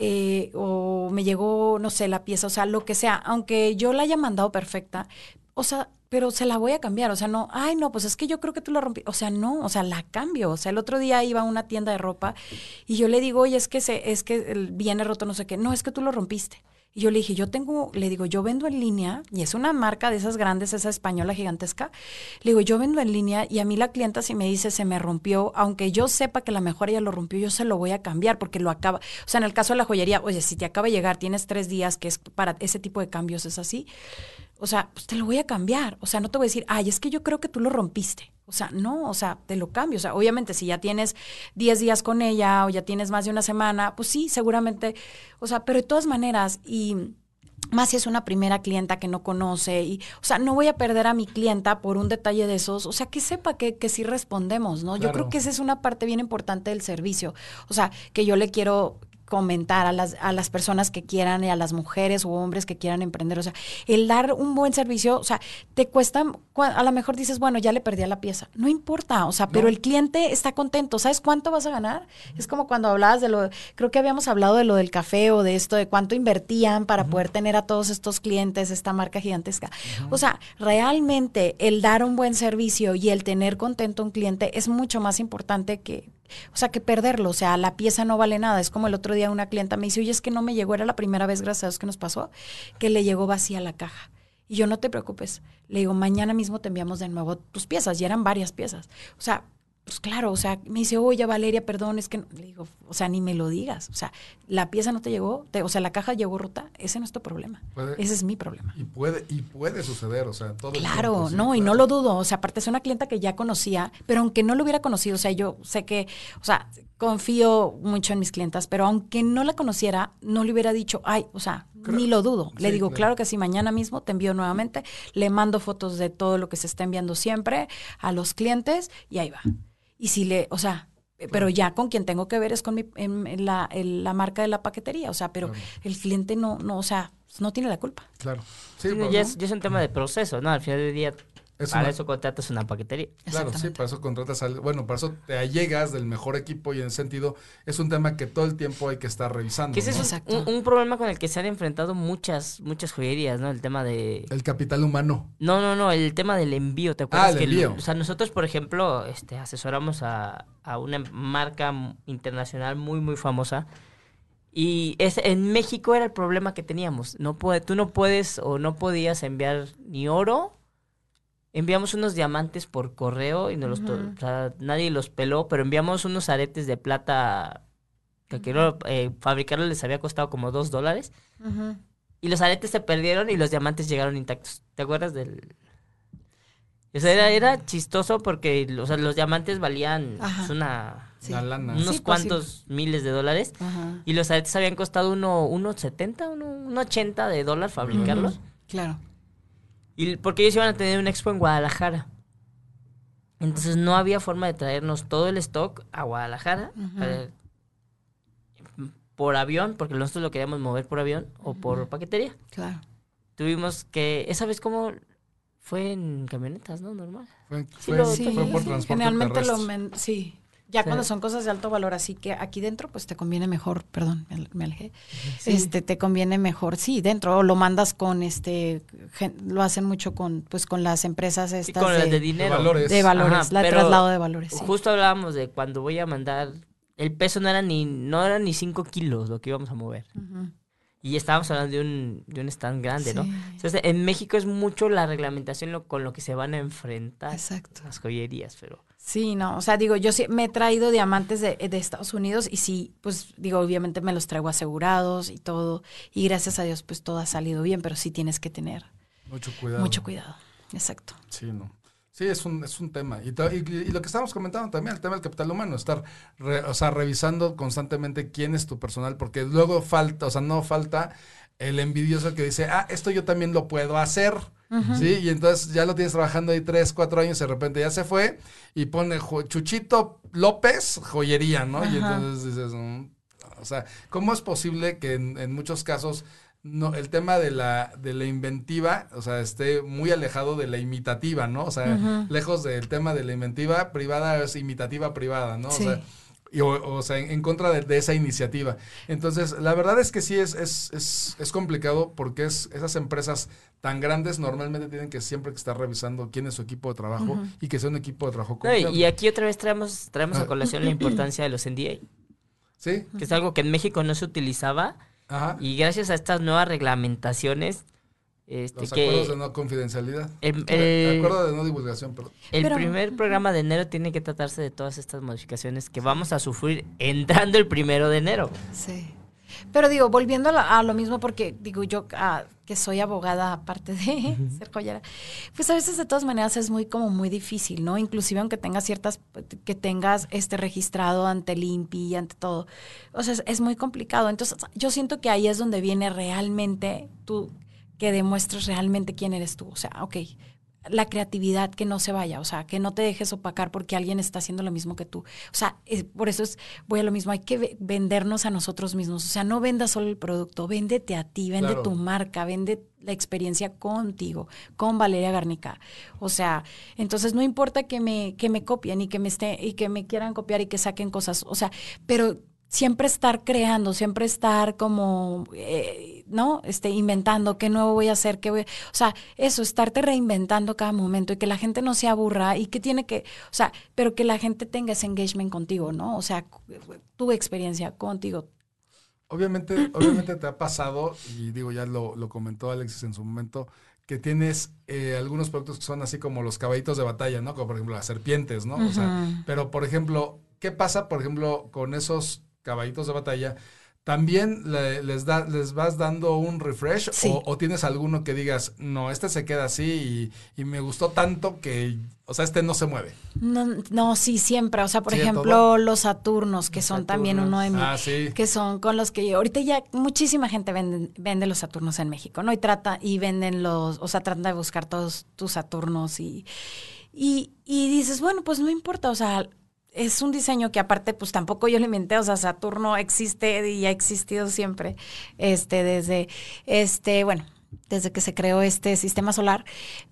eh, o me llegó, no sé, la pieza, o sea, lo que sea, aunque yo la haya mandado perfecta, o sea, pero se la voy a cambiar, o sea, no, ay, no, pues es que yo creo que tú la rompí, o sea, no, o sea, la cambio, o sea, el otro día iba a una tienda de ropa y yo le digo, oye, es que se, es que viene roto, no sé qué, no, es que tú lo rompiste. Y yo le dije, yo tengo, le digo, yo vendo en línea, y es una marca de esas grandes, esa española gigantesca. Le digo, yo vendo en línea y a mí la clienta si me dice se me rompió, aunque yo sepa que la mejor ella lo rompió, yo se lo voy a cambiar porque lo acaba. O sea, en el caso de la joyería, oye, si te acaba de llegar, tienes tres días, que es para ese tipo de cambios, es así. O sea, pues te lo voy a cambiar. O sea, no te voy a decir, ay, es que yo creo que tú lo rompiste. O sea, no, o sea, te lo cambio. O sea, obviamente si ya tienes 10 días con ella o ya tienes más de una semana, pues sí, seguramente. O sea, pero de todas maneras, y más si es una primera clienta que no conoce y, o sea, no voy a perder a mi clienta por un detalle de esos, o sea, que sepa que, que sí respondemos, ¿no? Yo creo que esa es una parte bien importante del servicio, o sea, que yo le quiero comentar a las, a las personas que quieran y a las mujeres o hombres que quieran emprender. O sea, el dar un buen servicio, o sea, te cuesta, a lo mejor dices, bueno, ya le perdí a la pieza. No importa, o sea, pero el cliente está contento. ¿Sabes cuánto vas a ganar? Es como cuando hablabas de lo, creo que habíamos hablado de lo del café o de esto, de cuánto invertían para poder tener a todos estos clientes, esta marca gigantesca. O sea, realmente el dar un buen servicio y el tener contento a un cliente es mucho más importante que o sea, que perderlo, o sea, la pieza no vale nada. Es como el otro día una clienta me dice, oye, es que no me llegó, era la primera vez, gracias a Dios, que nos pasó, que le llegó vacía la caja. Y yo, no te preocupes. Le digo, mañana mismo te enviamos de nuevo tus piezas. Y eran varias piezas. O sea, pues claro, o sea, me dice, oye, Valeria, perdón, es que, le digo, o sea, ni me lo digas. O sea, la pieza no te llegó, o sea, la caja llegó rota, ese no es tu problema. ese es mi problema. Y puede, y puede suceder, o sea, todo. Claro, no, y no lo dudo. O sea, aparte es una clienta que ya conocía, pero aunque no lo hubiera conocido, o sea, yo sé que, o sea, confío mucho en mis clientas, pero aunque no la conociera, no le hubiera dicho, ay, o sea, ni lo dudo. Le digo, claro. que sí, mañana mismo te envío nuevamente, le mando fotos de todo lo que se está enviando siempre a los clientes y ahí va. Y si le, o sea, pero ya con quien tengo que ver es con mi, en, la, la, marca de la paquetería, o sea, pero el cliente no, no, o sea, no tiene la culpa. Claro. Sí, pues, ya, es, un tema de proceso, ¿no? Al final del día para eso contratas una paquetería. Claro, sí, para eso contratas al, bueno, para eso te allegas del mejor equipo y en ese sentido es un tema que todo el tiempo hay que estar revisando. ese es un, problema con el que se han enfrentado muchas muchas joyerías, ¿no? El tema de el capital humano. No, no, no, el tema del envío, ¿te acuerdas? Ah, el envío. o sea, nosotros, por ejemplo, este asesoramos a, a una marca internacional muy muy famosa. Y es, en México era el problema que teníamos. No puede, tú no puedes o no podías enviar ni oro enviamos unos diamantes por correo y no los o sea, nadie los peló, pero enviamos unos aretes de plata que quiero eh, fabricarlos les había costado como dos dólares. Y los aretes se perdieron y los diamantes llegaron intactos. ¿Te acuerdas del...? O sea, era, era chistoso porque o sea, los diamantes valían pues, una, unos pues, cuantos miles de dólares. Y los aretes habían costado uno, uno 70, uno, uno 80 de dólares fabricarlos. Claro. Y porque ellos iban a tener un expo en Guadalajara. Entonces no había forma de traernos todo el stock a Guadalajara por avión, porque nosotros lo queríamos mover por avión o por paquetería. Claro. Tuvimos que, esa vez como fue en camionetas, ¿no? Normal. Fue, fue, por transporte Generalmente lo sí, ya cuando son cosas de alto valor, así que aquí dentro, pues te conviene mejor, perdón, me, alejé. Este, te conviene mejor, sí, dentro, o lo mandas con este, lo hacen mucho con, pues con las empresas estas. con de, las de dinero. De valores. De valores, la traslado de valores. Justo hablábamos de cuando voy a mandar, el peso no era ni, no era ni 5 kilos lo que íbamos a mover. Y estábamos hablando de un, de un stand grande, ¿no? Entonces, en México es mucho la reglamentación con lo que se van a enfrentar Exacto. las joyerías, pero... Sí, no, o sea, digo, yo sí me he traído diamantes de, de, Estados Unidos y sí, pues digo, obviamente me los traigo asegurados y todo, y gracias a Dios pues todo ha salido bien, pero sí tienes que tener mucho cuidado. Mucho cuidado, exacto. Sí, no. Sí, es un, es un tema. Y, y, lo que estábamos comentando también, el tema del capital humano, estar, o sea, revisando constantemente quién es tu personal, porque luego falta, o sea, no falta el envidioso que dice, ah, esto yo también lo puedo hacer. ¿Sí? Y entonces ya lo tienes trabajando ahí tres, cuatro años y de repente ya se fue y pone Chuchito López joyería, ¿no? Y entonces dices, mm", o sea, ¿cómo es posible que en, muchos casos no, el tema de la, de la inventiva, o sea, esté muy alejado de la imitativa, ¿no? O sea, lejos del tema de la inventiva privada es imitativa privada, ¿no? O sea, o, sea, en, contra de, esa iniciativa. Entonces, la verdad es que sí es, es, es, es complicado porque es, esas empresas tan grandes normalmente tienen que siempre que estar revisando quién es su equipo de trabajo y que sea un equipo de trabajo Y aquí otra vez traemos, traemos a ah. colación la importancia de los NDA. Sí. Que es algo que en México no se utilizaba. Y gracias a estas nuevas reglamentaciones este, Los acuerdos de no confidencialidad. El, acuerdo de no divulgación, perdón. El primer programa de enero tiene que tratarse de todas estas modificaciones que vamos a sufrir entrando el primero de enero. Sí. Pero digo, volviendo a, lo mismo, porque digo yo ah, que soy abogada aparte de ser joyera, pues a veces de todas maneras es muy como muy difícil, ¿no? Inclusive aunque tengas ciertas, que tengas este registrado ante el INPI y ante todo. O sea, es, es muy complicado. Entonces, yo siento que ahí es donde viene realmente tú, que demuestres realmente quién eres tú. O sea, ok, la creatividad que no se vaya, o sea, que no te dejes opacar porque alguien está haciendo lo mismo que tú. O sea, por eso es, voy a lo mismo, hay que vendernos a nosotros mismos. O sea, no vendas solo el producto, véndete a ti, vende tu marca, vende la experiencia contigo, con Valeria Garnica. O sea, entonces no importa que me, que me copien y que me esté, y que me quieran copiar y que saquen cosas. O sea, pero siempre estar creando, siempre estar como, eh, ¿no? Este, inventando qué nuevo voy a hacer, qué voy, o sea, eso, estarte reinventando cada momento y que la gente no se aburra y que tiene que, o sea, pero que la gente tenga ese engagement contigo, ¿no? O sea, tu experiencia contigo. Obviamente, obviamente te ha pasado, y digo, ya lo, lo comentó Alexis en su momento, que tienes eh, algunos productos que son así como los caballitos de batalla, ¿no? Como por ejemplo las serpientes, ¿no? O sea, pero por ejemplo, ¿qué pasa, por ejemplo, con esos caballitos de batalla, ¿también les, da, les vas dando un refresh o, tienes alguno que digas, no, este se queda así y, me gustó tanto que, o sea, este no se mueve? No, no sí, siempre. O sea, por ejemplo, los Saturnos, que son también uno de mis, ah, que son con los que ahorita ya muchísima gente vende, vende los Saturnos en México, ¿no? Y trata, y venden los, o sea, tratan de buscar todos tus Saturnos y, y, y dices, bueno, pues no importa, o sea, es un diseño que aparte pues tampoco yo lo inventé, o sea, Saturno existe y ha existido siempre, este, desde, este, bueno, desde que se creó este sistema solar,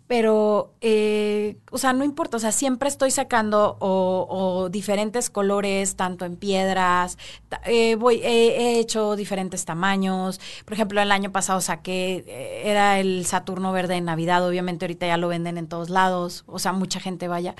pero, eh, o sea, no importa, o sea, siempre estoy sacando o, diferentes colores, tanto en piedras, eh, voy, he hecho diferentes tamaños, por ejemplo, el año pasado saqué, eh, era el Saturno verde en Navidad, obviamente ahorita ya lo venden en todos lados, o sea, mucha gente vaya,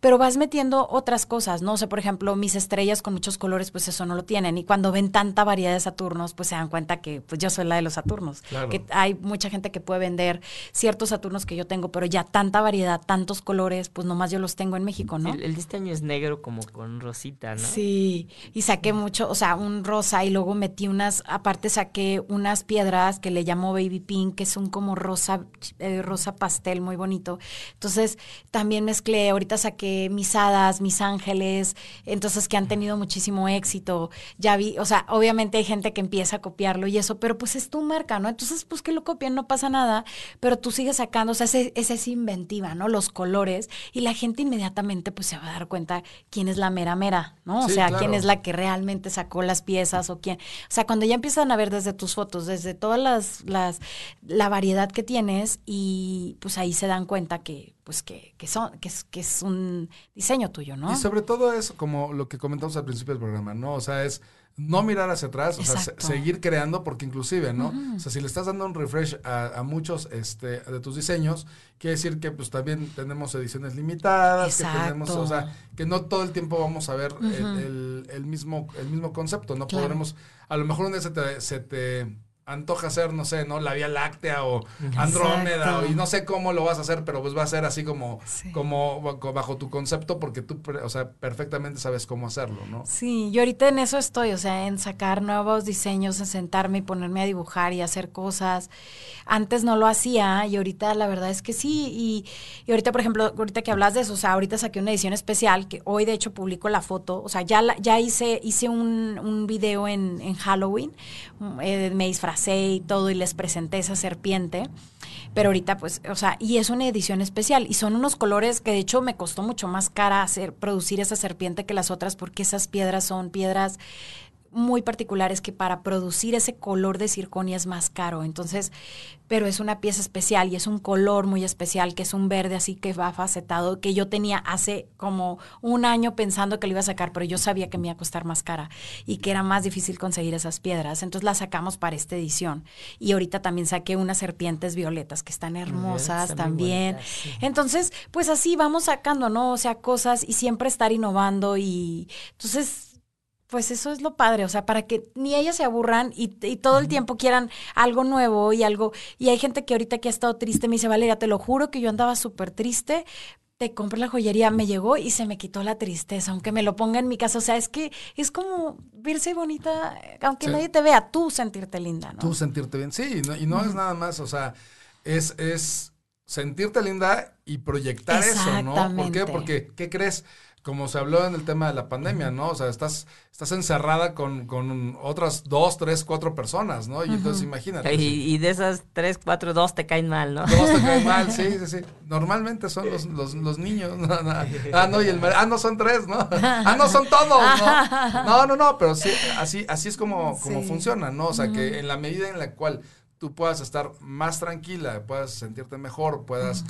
pero vas metiendo otras cosas, ¿no? O sea, por ejemplo, mis estrellas con muchos colores, pues eso no lo tienen, y cuando ven tanta variedad de Saturnos, pues se dan cuenta que pues yo soy la de los Saturnos, que hay mucha gente que puede vender ciertos Saturnos que yo tengo pero ya tanta variedad, tantos colores, pues nomás yo los tengo en México, ¿no? El, diseño es negro como con rosita, ¿no? Sí, y saqué mucho, o sea, un rosa y luego metí unas, aparte saqué unas piedras que le llamo baby pink, que son como rosa, eh, rosa pastel, muy bonito. Entonces, también mezclé, ahorita saqué mis hadas, mis ángeles, entonces que han tenido muchísimo éxito. Ya vi, o sea, obviamente hay gente que empieza a copiarlo y eso, pero pues es tu marca, ¿no? Entonces, pues que lo copien, no pasa nada, pero tú sigues sacando, o sea, ese, ese inventiva, ¿no? Los colores y la gente inmediatamente pues se va a dar cuenta quién es la mera mera, ¿no? O sea, quién es la que realmente sacó las piezas o quién. O sea, cuando ya empiezan a ver desde tus fotos, desde todas las, las la variedad que tienes y pues ahí se dan cuenta que pues que, que son que es, que es un diseño tuyo, ¿no? Y sobre todo es como lo que comentamos al principio del programa, ¿no? O sea, es no mirar hacia atrás, o sea, seguir creando, porque inclusive, ¿no? O sea, si le estás dando un refresh a, muchos este, de tus diseños, quiere decir que pues también tenemos ediciones limitadas, que tenemos, o sea, que no todo el tiempo vamos a ver el, mismo, el mismo concepto, no podremos, a lo mejor un día se te antoja hacer, no sé, ¿no? La Vía Láctea o Andrómeda y no sé cómo lo vas a hacer, pero pues va a ser así como, como bajo tu concepto porque tú, o sea, perfectamente sabes cómo hacerlo, ¿no? Sí, yo ahorita en eso estoy, o sea, en sacar nuevos diseños, en sentarme y ponerme a dibujar y hacer cosas. Antes no lo hacía y ahorita la verdad es que sí. Y, y ahorita, por ejemplo, ahorita que hablas de eso, o sea, ahorita saqué una edición especial que hoy de hecho publico la foto, o sea, ya, ya hice, hice un, un video en, en Halloween, eh, me disfrazé y todo y les presenté esa serpiente. Pero ahorita, pues, o sea, y es una edición especial. Y son unos colores que de hecho me costó mucho más cara hacer, producir esa serpiente que las otras, porque esas piedras son piedras muy particulares que para producir ese color de circonia es más caro. Entonces, pero es una pieza especial y es un color muy especial, que es un verde así que va facetado, que yo tenía hace como un año pensando que lo iba a sacar, pero yo sabía que me iba a costar más cara y que era más difícil conseguir esas piedras. Entonces las sacamos para esta edición. Y ahorita también saqué unas serpientes violetas que están hermosas también. Entonces, pues así vamos sacando, ¿no? O sea, cosas y siempre estar innovando y entonces pues eso es lo padre, o sea, para que ni ellas se aburran y, todo el tiempo quieran algo nuevo y algo. Y hay gente que ahorita que ha estado triste me dice, Valeria, te lo juro que yo andaba súper triste, te compro la joyería, me llegó y se me quitó la tristeza, aunque me lo ponga en mi casa. O sea, es que es como verse bonita, aunque nadie te vea, tú sentirte linda, ¿no? Tú sentirte bien. Sí, y no, es nada más, o sea, es, es sentirte linda y proyectar eso, ¿no? ¿Por qué? Porque, ¿qué crees? Como se habló en el tema de la pandemia, ¿no? O sea, estás, estás encerrada con, con otras dos, tres, cuatro personas, ¿no? Y entonces imagínate. Y, de esas tres, cuatro, dos te caen mal, ¿no? Dos te caen mal, sí, sí, sí. Normalmente son los, los, los niños. ¿no? Ah, no, y el ah, no son tres, ¿no? Ah, no son todos, ¿no? No, no, no, pero sí, así, así es como, como funciona, ¿no? O sea, que en la medida en la cual tú puedas estar más tranquila, puedas sentirte mejor, puedas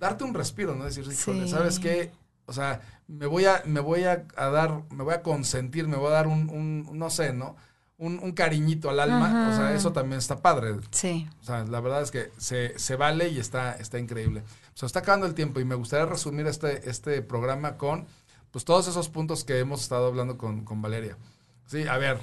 darte un respiro, ¿no? Decir, ¿sabes qué? O sea, me voy a, me voy a, dar, me voy a consentir, me voy a dar un, un no sé, ¿no? Un, un, cariñito al alma, o sea, eso también está padre. Sí. O sea, la verdad es que se, se vale y está, está increíble. O sea, está acabando el tiempo y me gustaría resumir este, este programa con, pues, todos esos puntos que hemos estado hablando con, con Valeria. Sí, a ver,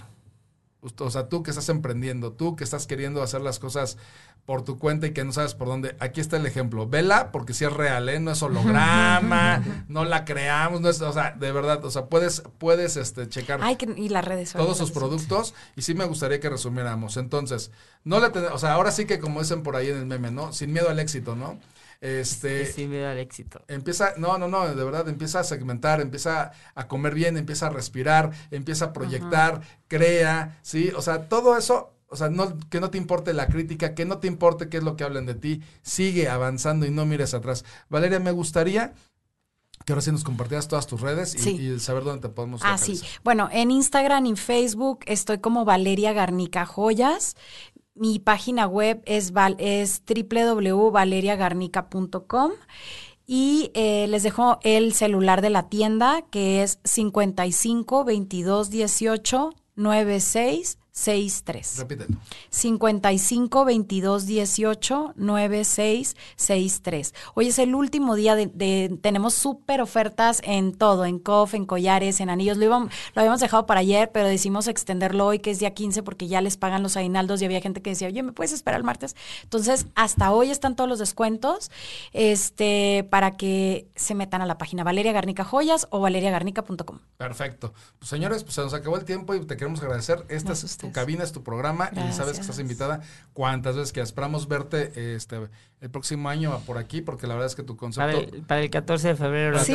o sea, tú que estás emprendiendo, tú que estás queriendo hacer las cosas por tu cuenta y que no sabes por dónde. Aquí está el ejemplo. Vela, porque si es real, ¿eh? No es holograma, no la creamos, no es, o sea, de verdad, o sea, puedes, puedes este, checar y las redes todos sus productos y sí me gustaría que resumiéramos. Entonces, no le o sea, ahora sí que como dicen por ahí en el meme, ¿no? Sin miedo al éxito, ¿no? Este, sin miedo al éxito. Empieza, no, no, no, de verdad, empieza a segmentar, empieza a comer bien, empieza a respirar, empieza a proyectar, crea, ¿sí? O sea, todo eso o sea, no, que no te importe la crítica, que no te importe qué es lo que hablen de ti, sigue avanzando y no mires atrás. Valeria, me gustaría que ahora sí nos compartieras todas tus redes y, saber dónde te podemos Ah, sí. Bueno, en Instagram y Facebook estoy como Valeria Garnica Joyas. Mi página web es, es www.valeriagarnica.com y eh, les dejo el celular de la tienda que es 55 22 18 96 63. Repítelo. 55 22 18 96 63. Hoy es el último día de, tenemos súper ofertas en todo, en COF, en collares, en anillos. Lo, íbamos, lo habíamos dejado para ayer, pero decidimos extenderlo hoy, que es día 15, porque ya les pagan los aguinaldos y había gente que decía, oye, ¿me puedes esperar el martes? Entonces, hasta hoy están todos los descuentos este, para que se metan a la página Valeria Garnica Joyas o valeriagarnica.com. Perfecto. Pues señores, pues se nos acabó el tiempo y te queremos agradecer. Esta tu cabina, es tu programa y sabes que estás invitada. Cuantas veces que esperamos verte este el próximo año por aquí porque la verdad es que tu concepto para el, 14 de febrero sí.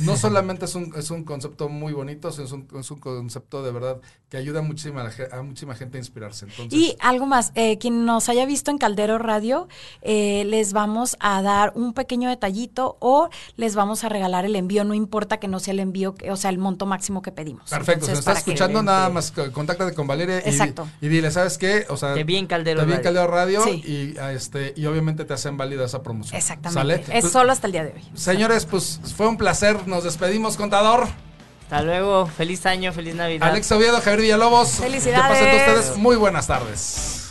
no solamente es un, es un concepto muy bonito es un, es un concepto de verdad que ayuda muchísima a muchísima gente a inspirarse. Y algo más eh, quien nos haya visto en Caldero Radio eh, les vamos a dar un pequeño detallito o les vamos a regalar el envío no importa que no sea el envío o sea el monto máximo que pedimos. Perfecto si nos estás escuchando nada más contáctate con Valeria y, dile, ¿sabes qué? O sea, te vi Caldero te vi Caldero Radio y, este, y obviamente te hacen válida esa promoción. Exactamente. Es pues, solo hasta el día de hoy. Señores, pues fue un placer. Nos despedimos, contador. Hasta luego. Feliz año, feliz Navidad. Alex Oviedo, Javier Villalobos. Felicidades. Que pasen ustedes muy buenas tardes.